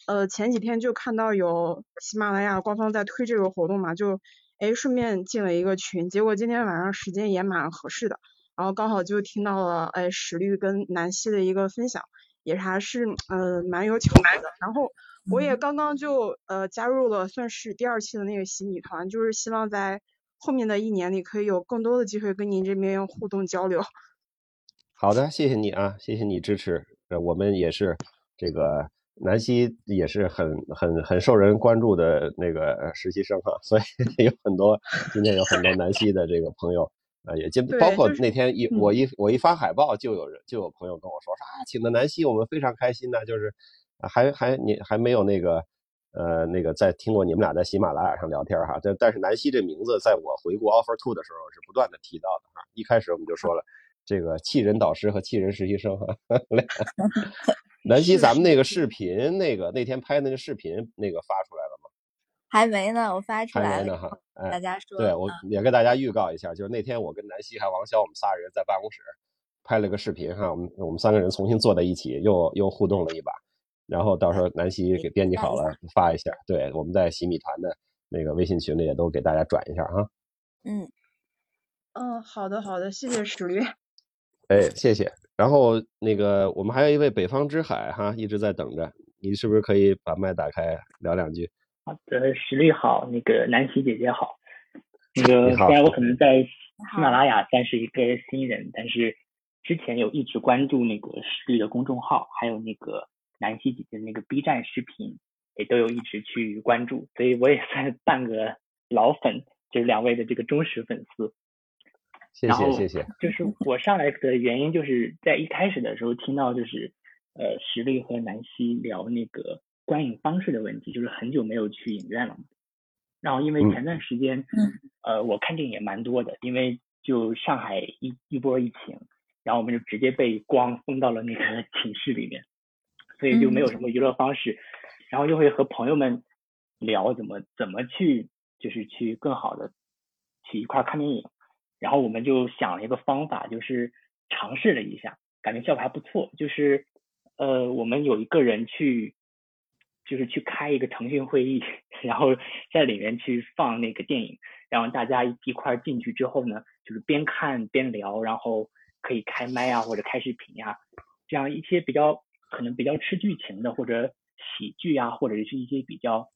呃，前几天就看到有喜马拉雅官方在推这个活动嘛，就哎顺便进了一个群，结果今天晚上时间也蛮合适的，然后刚好就听到了哎石律跟南希的一个分享，也还是呃蛮有巧合的。然后我也刚刚就呃加入了算是第二期的那个洗米团，就是希望在后面的一年里可以有更多的机会跟您这边互动交流。好的，谢谢你啊，谢谢你支持，呃我们也是这个。南希也是很很很受人关注的那个实习生哈，*laughs* 所以有很多今天有很多南希的这个朋友啊，也进包括那天一我一我一发海报，就有人就有朋友跟我说说啊，请的南希我们非常开心呢，就是还还你还没有那个呃那个在听过你们俩在喜马拉雅上聊天哈，但但是南希这名字在我回顾 offer two 的时候是不断的提到的哈，一开始我们就说了这个气人导师和气人实习生哈。*laughs* 南希，咱们那个视频，那个那天拍那个视频，那个发出来了吗？还没呢，我发出来还没呢哈。大家说，对我也跟大家预告一下，就是那天我跟南希还有王潇，我们仨人在办公室拍了个视频哈，我们我们三个人重新坐在一起，又又互动了一把，然后到时候南希给编辑好了发一下。对，我们在洗米团的那个微信群里也都给大家转一下哈。嗯嗯，好的好的，谢谢史驴。哎，谢谢。然后那个，我们还有一位北方之海哈，一直在等着。你是不是可以把麦打开聊两句？好的，实力好，那个南希姐姐好。那个虽然我可能在喜马拉雅算是一个新人，但是之前有一直关注那个实力的公众号，还有那个南希姐姐那个 B 站视频，也都有一直去关注，所以我也算半个老粉，就是两位的这个忠实粉丝。谢谢谢谢。就是我上来的原因，就是在一开始的时候听到就是呃石力和南希聊那个观影方式的问题，就是很久没有去影院了。然后因为前段时间，呃我看电影也蛮多的，因为就上海一一波疫情，然后我们就直接被光封到了那个 *laughs* 寝室里面，所以就没有什么娱乐方式，然后就会和朋友们聊怎么怎么去就是去更好的去一块看电影。然后我们就想了一个方法，就是尝试了一下，感觉效果还不错。就是呃，我们有一个人去，就是去开一个腾讯会议，*laughs* 然后在里面去放那个电影，然后大家一块进去之后呢，就是边看边聊，然后可以开麦啊或者开视频呀，这样一些比较可能比较吃剧情的或者喜剧啊，或者是一些比较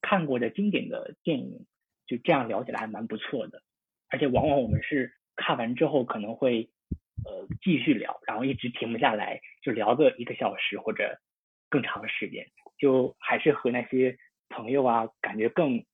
看过的经典的电影，就这样聊起来还蛮不错的。而且往往我们是看完之后可能会呃继续聊，然后一直停不下来，就聊个一个小时或者更长的时间，就还是和那些朋友啊，感觉更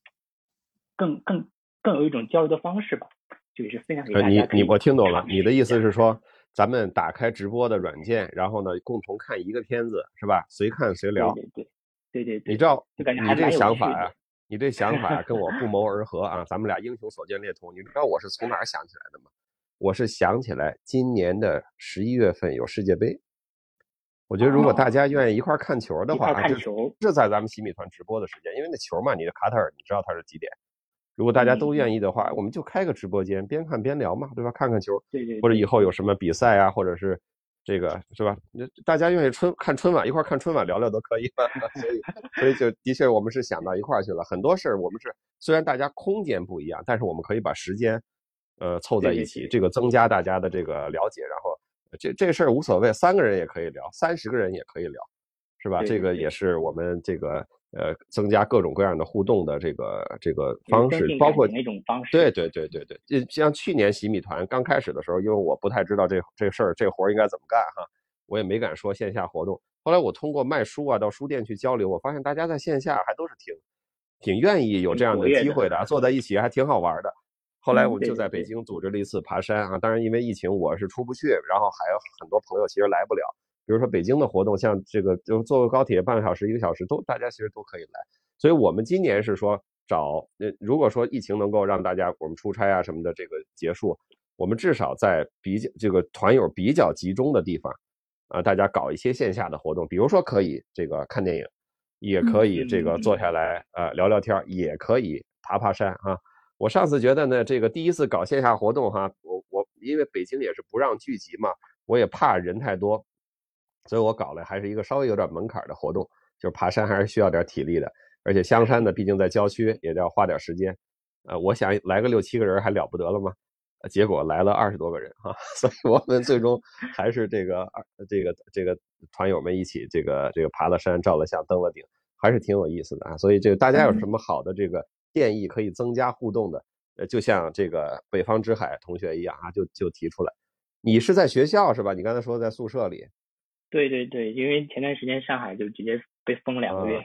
更更更有一种交流的方式吧，就是分享给大家。你你我听懂了，你的意思是说，咱们打开直播的软件，然后呢共同看一个片子，是吧？随看随聊。对对对对对。你知道就感觉你这个想法啊？你这想法跟我不谋而合啊！咱们俩英雄所见略同。你知道我是从哪儿想起来的吗？我是想起来今年的十一月份有世界杯，我觉得如果大家愿意一块看球的话，看球是在咱们洗米团直播的时间，因为那球嘛，你的卡塔尔你知道它是几点。如果大家都愿意的话，我们就开个直播间，边看边聊嘛，对吧？看看球。或者以后有什么比赛啊，或者是这个是吧？那大家愿意春看春晚，一块看春晚聊聊都可以。*laughs* 所以，所以就的确我们是想到一块去了。很多事儿我们是虽然大家空间不一样，但是我们可以把时间呃凑在一起，这个增加大家的这个了解，然后。这这事儿无所谓，三个人也可以聊，三十个人也可以聊，是吧？这个也是我们这个呃增加各种各样的互动的这个这个方式，包括那种方式。对对对对对，像去年洗米团刚开始的时候，因为我不太知道这这事儿这活儿应该怎么干哈，我也没敢说线下活动。后来我通过卖书啊，到书店去交流，我发现大家在线下还都是挺挺愿意有这样的机会的，坐在一起还挺好玩的。后来我们就在北京组织了一次爬山啊，当然因为疫情我是出不去，然后还有很多朋友其实来不了。比如说北京的活动，像这个就坐个高铁半个小时、一个小时都大家其实都可以来。所以我们今年是说找，呃，如果说疫情能够让大家我们出差啊什么的这个结束，我们至少在比较这个团友比较集中的地方，啊，大家搞一些线下的活动，比如说可以这个看电影，也可以这个坐下来呃聊聊天，也可以爬爬山啊。我上次觉得呢，这个第一次搞线下活动哈，我我因为北京也是不让聚集嘛，我也怕人太多，所以我搞了还是一个稍微有点门槛的活动，就是爬山还是需要点体力的，而且香山呢，毕竟在郊区，也要花点时间。呃，我想来个六七个人还了不得了吗？结果来了二十多个人哈，*laughs* 所以我们最终还是这个二这个这个团友们一起这个这个爬了山，照了相，登了顶，还是挺有意思的啊。所以这个大家有什么好的这个？建议可以增加互动的，呃，就像这个北方之海同学一样啊，就就提出来。你是在学校是吧？你刚才说在宿舍里。对对对，因为前段时间上海就直接被封两个月。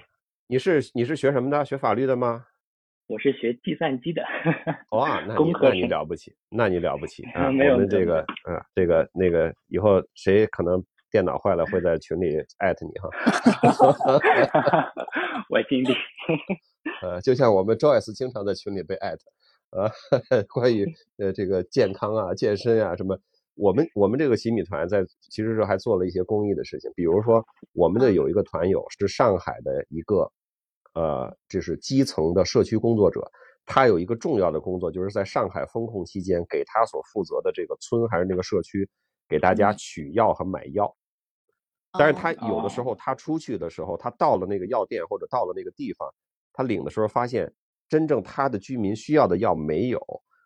你是你是学什么的？学法律的吗？我是学计算机的。*laughs* 哇，那 *laughs* 你那你了不起，那你了不起 *laughs* 啊！我们这个啊，这个那个以后谁可能电脑坏了会在群里艾特你哈。我尽力。呃，就像我们 Joyce 经常在群里被艾特，呃，关于呃这个健康啊、健身啊什么，我们我们这个洗米团在其实是还做了一些公益的事情，比如说我们的有一个团友是上海的一个，呃，这是基层的社区工作者，他有一个重要的工作，就是在上海封控期间，给他所负责的这个村还是那个社区，给大家取药和买药，但是他有的时候他出去的时候，他到了那个药店或者到了那个地方。他领的时候发现，真正他的居民需要的药没有，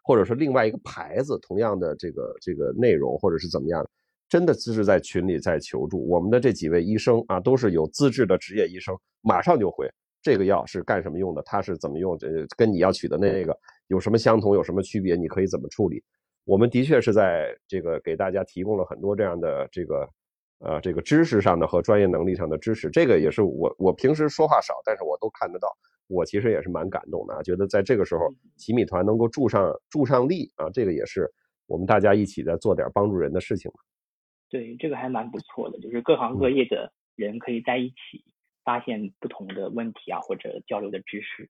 或者说另外一个牌子同样的这个这个内容，或者是怎么样，真的只是在群里在求助。我们的这几位医生啊，都是有资质的职业医生，马上就回这个药是干什么用的，它是怎么用，这跟你要取的那个有什么相同，有什么区别，你可以怎么处理。我们的确是在这个给大家提供了很多这样的这个。呃，这个知识上的和专业能力上的支持，这个也是我我平时说话少，但是我都看得到，我其实也是蛮感动的啊，觉得在这个时候，洗米团能够助上助上力啊，这个也是我们大家一起在做点帮助人的事情嘛。对，这个还蛮不错的，就是各行各业的人可以在一起发现不同的问题啊，或者交流的知识。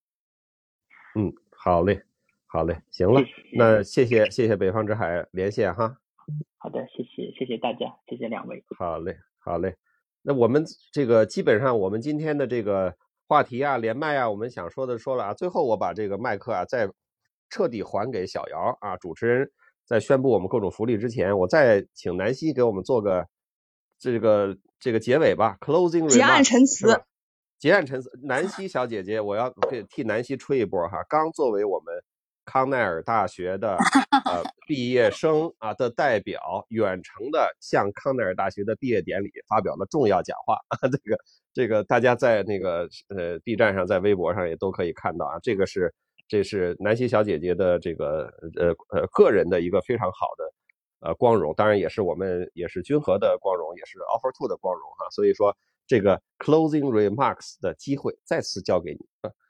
嗯，好嘞，好嘞，行了，那谢谢谢谢北方之海连线哈。好的，谢谢谢谢大家，谢谢两位。好嘞，好嘞。那我们这个基本上，我们今天的这个话题啊，连麦啊，我们想说的说了啊。最后我把这个麦克啊，再彻底还给小姚啊。主持人在宣布我们各种福利之前，我再请南希给我们做个这个这个结尾吧，closing 结案陈词。结案陈词，南希小姐姐，我要给替南希吹一波哈。刚作为我们。康奈尔大学的呃毕业生啊的代表远程的向康奈尔大学的毕业典礼发表了重要讲话啊，*laughs* 这个这个大家在那个呃 B 站上在微博上也都可以看到啊，这个是这是南希小姐姐的这个呃呃个人的一个非常好的呃光荣，当然也是我们也是君和的光荣，也是 Offer Two 的光荣哈，所以说这个 Closing Remarks 的机会再次交给你。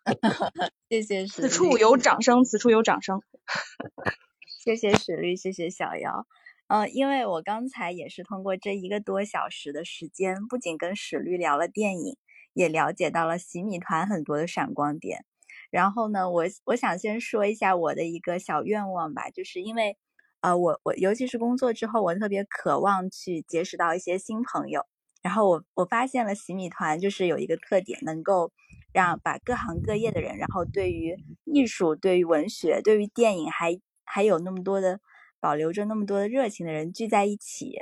*laughs* 谢谢史律，此处有掌声，此处有掌声。*laughs* 谢谢史律，谢谢小姚。嗯，因为我刚才也是通过这一个多小时的时间，不仅跟史律聊了电影，也了解到了洗米团很多的闪光点。然后呢，我我想先说一下我的一个小愿望吧，就是因为呃，我我尤其是工作之后，我特别渴望去结识到一些新朋友。然后我我发现了洗米团就是有一个特点，能够让把各行各业的人，然后对于艺术、对于文学、对于电影，还还有那么多的保留着那么多的热情的人聚在一起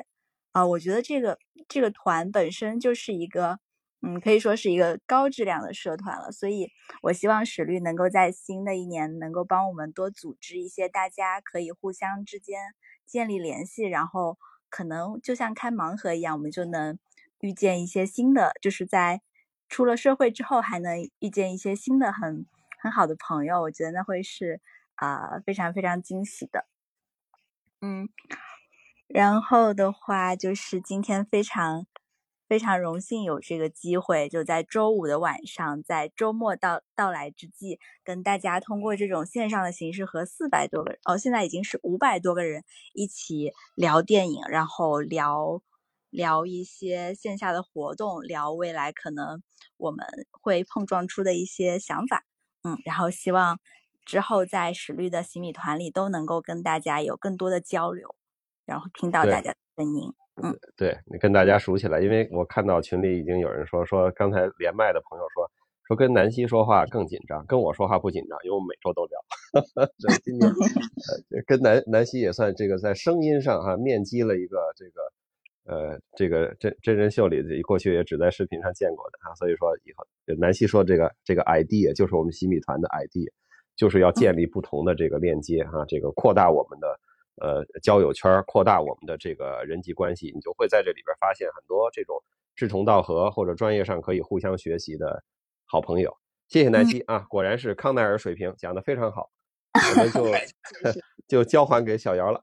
啊！我觉得这个这个团本身就是一个，嗯，可以说是一个高质量的社团了。所以，我希望史律能够在新的一年能够帮我们多组织一些大家可以互相之间建立联系，然后可能就像开盲盒一样，我们就能。遇见一些新的，就是在出了社会之后，还能遇见一些新的很很好的朋友，我觉得那会是啊非常非常惊喜的。嗯，然后的话就是今天非常非常荣幸有这个机会，就在周五的晚上，在周末到到来之际，跟大家通过这种线上的形式和四百多个人哦，现在已经是五百多个人一起聊电影，然后聊。聊一些线下的活动，聊未来可能我们会碰撞出的一些想法，嗯，然后希望之后在史律的洗米团里都能够跟大家有更多的交流，然后听到大家的声音，嗯，对你跟大家熟起来，因为我看到群里已经有人说说刚才连麦的朋友说说跟南希说话更紧张，跟我说话不紧张，因为我每周都聊，*laughs* 今年 *laughs* 呃跟南南希也算这个在声音上哈面基了一个这个。呃，这个真真人秀里，过去也只在视频上见过的啊，所以说以后南希说这个这个 idea 就是我们洗米团的 idea，就是要建立不同的这个链接哈，这个扩大我们的呃交友圈，扩大我们的这个人际关系，你就会在这里边发现很多这种志同道合或者专业上可以互相学习的好朋友。谢谢南希啊，果然是康奈尔水平，讲的非常好，*laughs* 我们就 *laughs* 就交还给小姚了。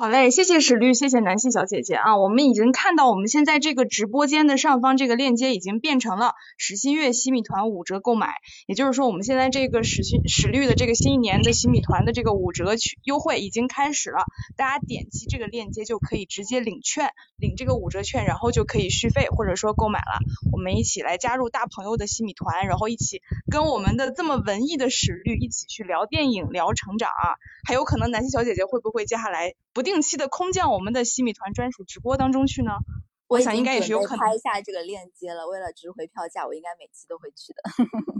好嘞，谢谢史律，谢谢南希小姐姐啊！我们已经看到我们现在这个直播间的上方这个链接已经变成了史新月洗米团五折购买，也就是说我们现在这个史新史律的这个新一年的洗米团的这个五折优惠已经开始了，大家点击这个链接就可以直接领券，领这个五折券，然后就可以续费或者说购买了。我们一起来加入大朋友的洗米团，然后一起跟我们的这么文艺的史律一起去聊电影、聊成长啊！还有可能南希小姐姐会不会接下来？不定期的空降我们的西米团专属直播当中去呢？我想应该也是有可能。拍一下这个链接了，为了值回票价，我应该每期都会去的。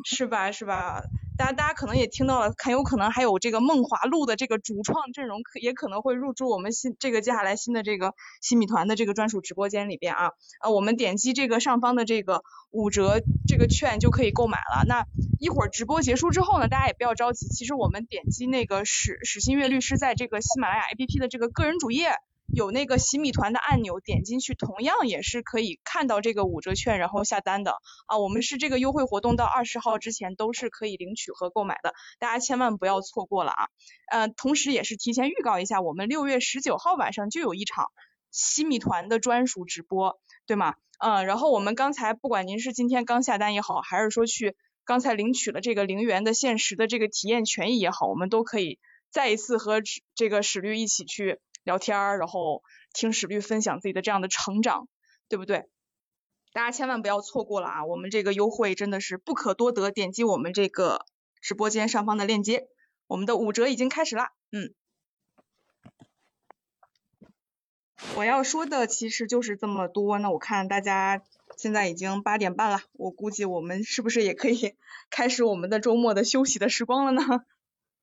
是吧？是吧？大家大家可能也听到了，很有可能还有这个梦华录的这个主创阵容，可也可能会入驻我们新这个接下来新的这个新米团的这个专属直播间里边啊。呃，我们点击这个上方的这个五折这个券就可以购买了。那一会儿直播结束之后呢，大家也不要着急，其实我们点击那个史史新月律师在这个喜马拉雅 APP 的这个个人主页。有那个洗米团的按钮，点进去同样也是可以看到这个五折券，然后下单的啊。我们是这个优惠活动到二十号之前都是可以领取和购买的，大家千万不要错过了啊。呃，同时也是提前预告一下，我们六月十九号晚上就有一场洗米团的专属直播，对吗？嗯，然后我们刚才不管您是今天刚下单也好，还是说去刚才领取了这个零元的限时的这个体验权益也好，我们都可以再一次和这个史律一起去。聊天儿，然后听史律分享自己的这样的成长，对不对？大家千万不要错过了啊！我们这个优惠真的是不可多得，点击我们这个直播间上方的链接，我们的五折已经开始啦。嗯，我要说的其实就是这么多。那我看大家现在已经八点半了，我估计我们是不是也可以 *laughs* 开始我们的周末的休息的时光了呢？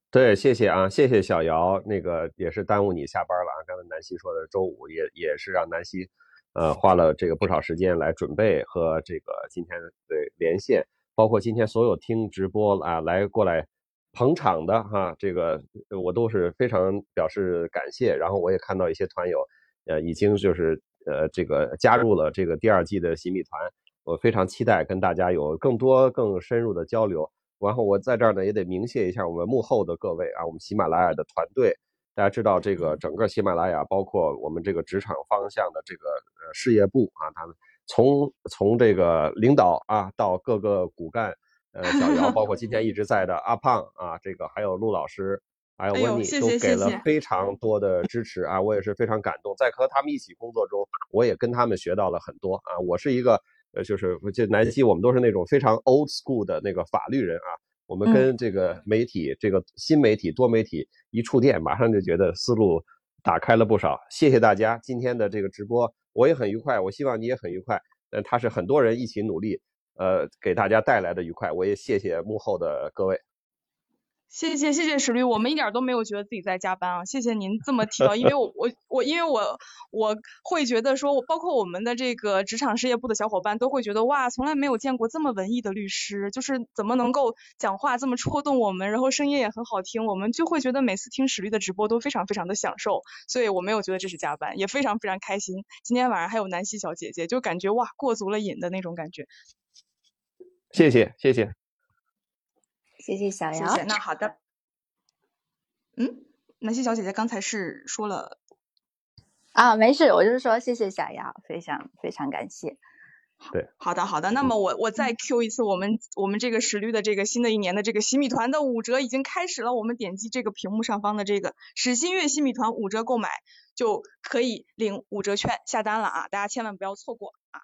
对，谢谢啊，谢谢小姚，那个也是耽误你下班了啊。刚才南希说的周五也也是让南希，呃，花了这个不少时间来准备和这个今天的连线，包括今天所有听直播啊来过来捧场的哈，这个我都是非常表示感谢。然后我也看到一些团友，呃，已经就是呃这个加入了这个第二季的洗米团，我非常期待跟大家有更多更深入的交流。然后我在这儿呢，也得鸣谢一下我们幕后的各位啊，我们喜马拉雅的团队。大家知道，这个整个喜马拉雅，包括我们这个职场方向的这个呃事业部啊，他们从从这个领导啊，到各个骨干，呃，小姚，包括今天一直在的阿胖啊，这个还有陆老师，还有温妮，都给了非常多的支持啊，我也是非常感动。在和他们一起工作中，我也跟他们学到了很多啊，我是一个。呃，就是这南希，我们都是那种非常 old school 的那个法律人啊。我们跟这个媒体，这个新媒体、多媒体一触电，马上就觉得思路打开了不少。谢谢大家今天的这个直播。我也很愉快，我希望你也很愉快。但它是很多人一起努力，呃，给大家带来的愉快。我也谢谢幕后的各位。谢谢谢谢石律，我们一点都没有觉得自己在加班啊！谢谢您这么提到，因为我我我因为我我会觉得说，我包括我们的这个职场事业部的小伙伴都会觉得哇，从来没有见过这么文艺的律师，就是怎么能够讲话这么戳动我们，然后声音也很好听，我们就会觉得每次听史律的直播都非常非常的享受，所以我没有觉得这是加班，也非常非常开心。今天晚上还有南希小姐姐，就感觉哇过足了瘾的那种感觉。谢谢谢谢。谢谢小杨。谢谢。那好的。嗯，南希小姐姐刚才是说了啊，没事，我就是说谢谢小杨，非常非常感谢。对，好的好的。那么我我再 Q 一次，我们我们这个十律的这个新的一年的这个洗米团的五折已经开始了，我们点击这个屏幕上方的这个史新月洗米团五折购买就可以领五折券下单了啊，大家千万不要错过啊。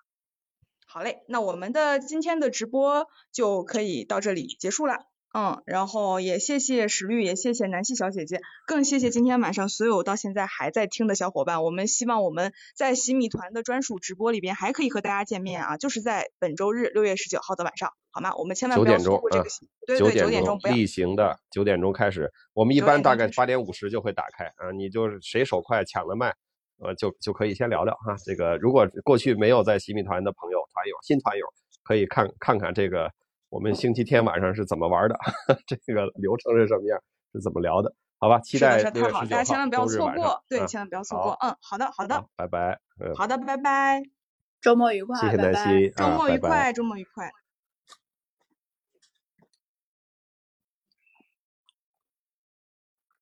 好嘞，那我们的今天的直播就可以到这里结束了。嗯，然后也谢谢石律，也谢谢南希小姐姐，更谢谢今天晚上所有到现在还在听的小伙伴。我们希望我们在洗米团的专属直播里边还可以和大家见面啊，就是在本周日六月十九号的晚上，好吗？我们千万不要错过这个。对对，九点钟例行的九点钟开始，我们一般大概八点五十就会打开啊，你就是谁手快抢了麦，呃，就就可以先聊聊哈。这个如果过去没有在洗米团的朋友、团友、新团友，可以看看看这个。我们星期天晚上是怎么玩的？*laughs* 这个流程是什么样？是怎么聊的？好吧，期待六月十九号大家千万不要错过，对，千万不要错过。嗯，好的，好的，拜拜。好的，拜拜。周末愉快，谢谢南希，周末愉快，周末愉快。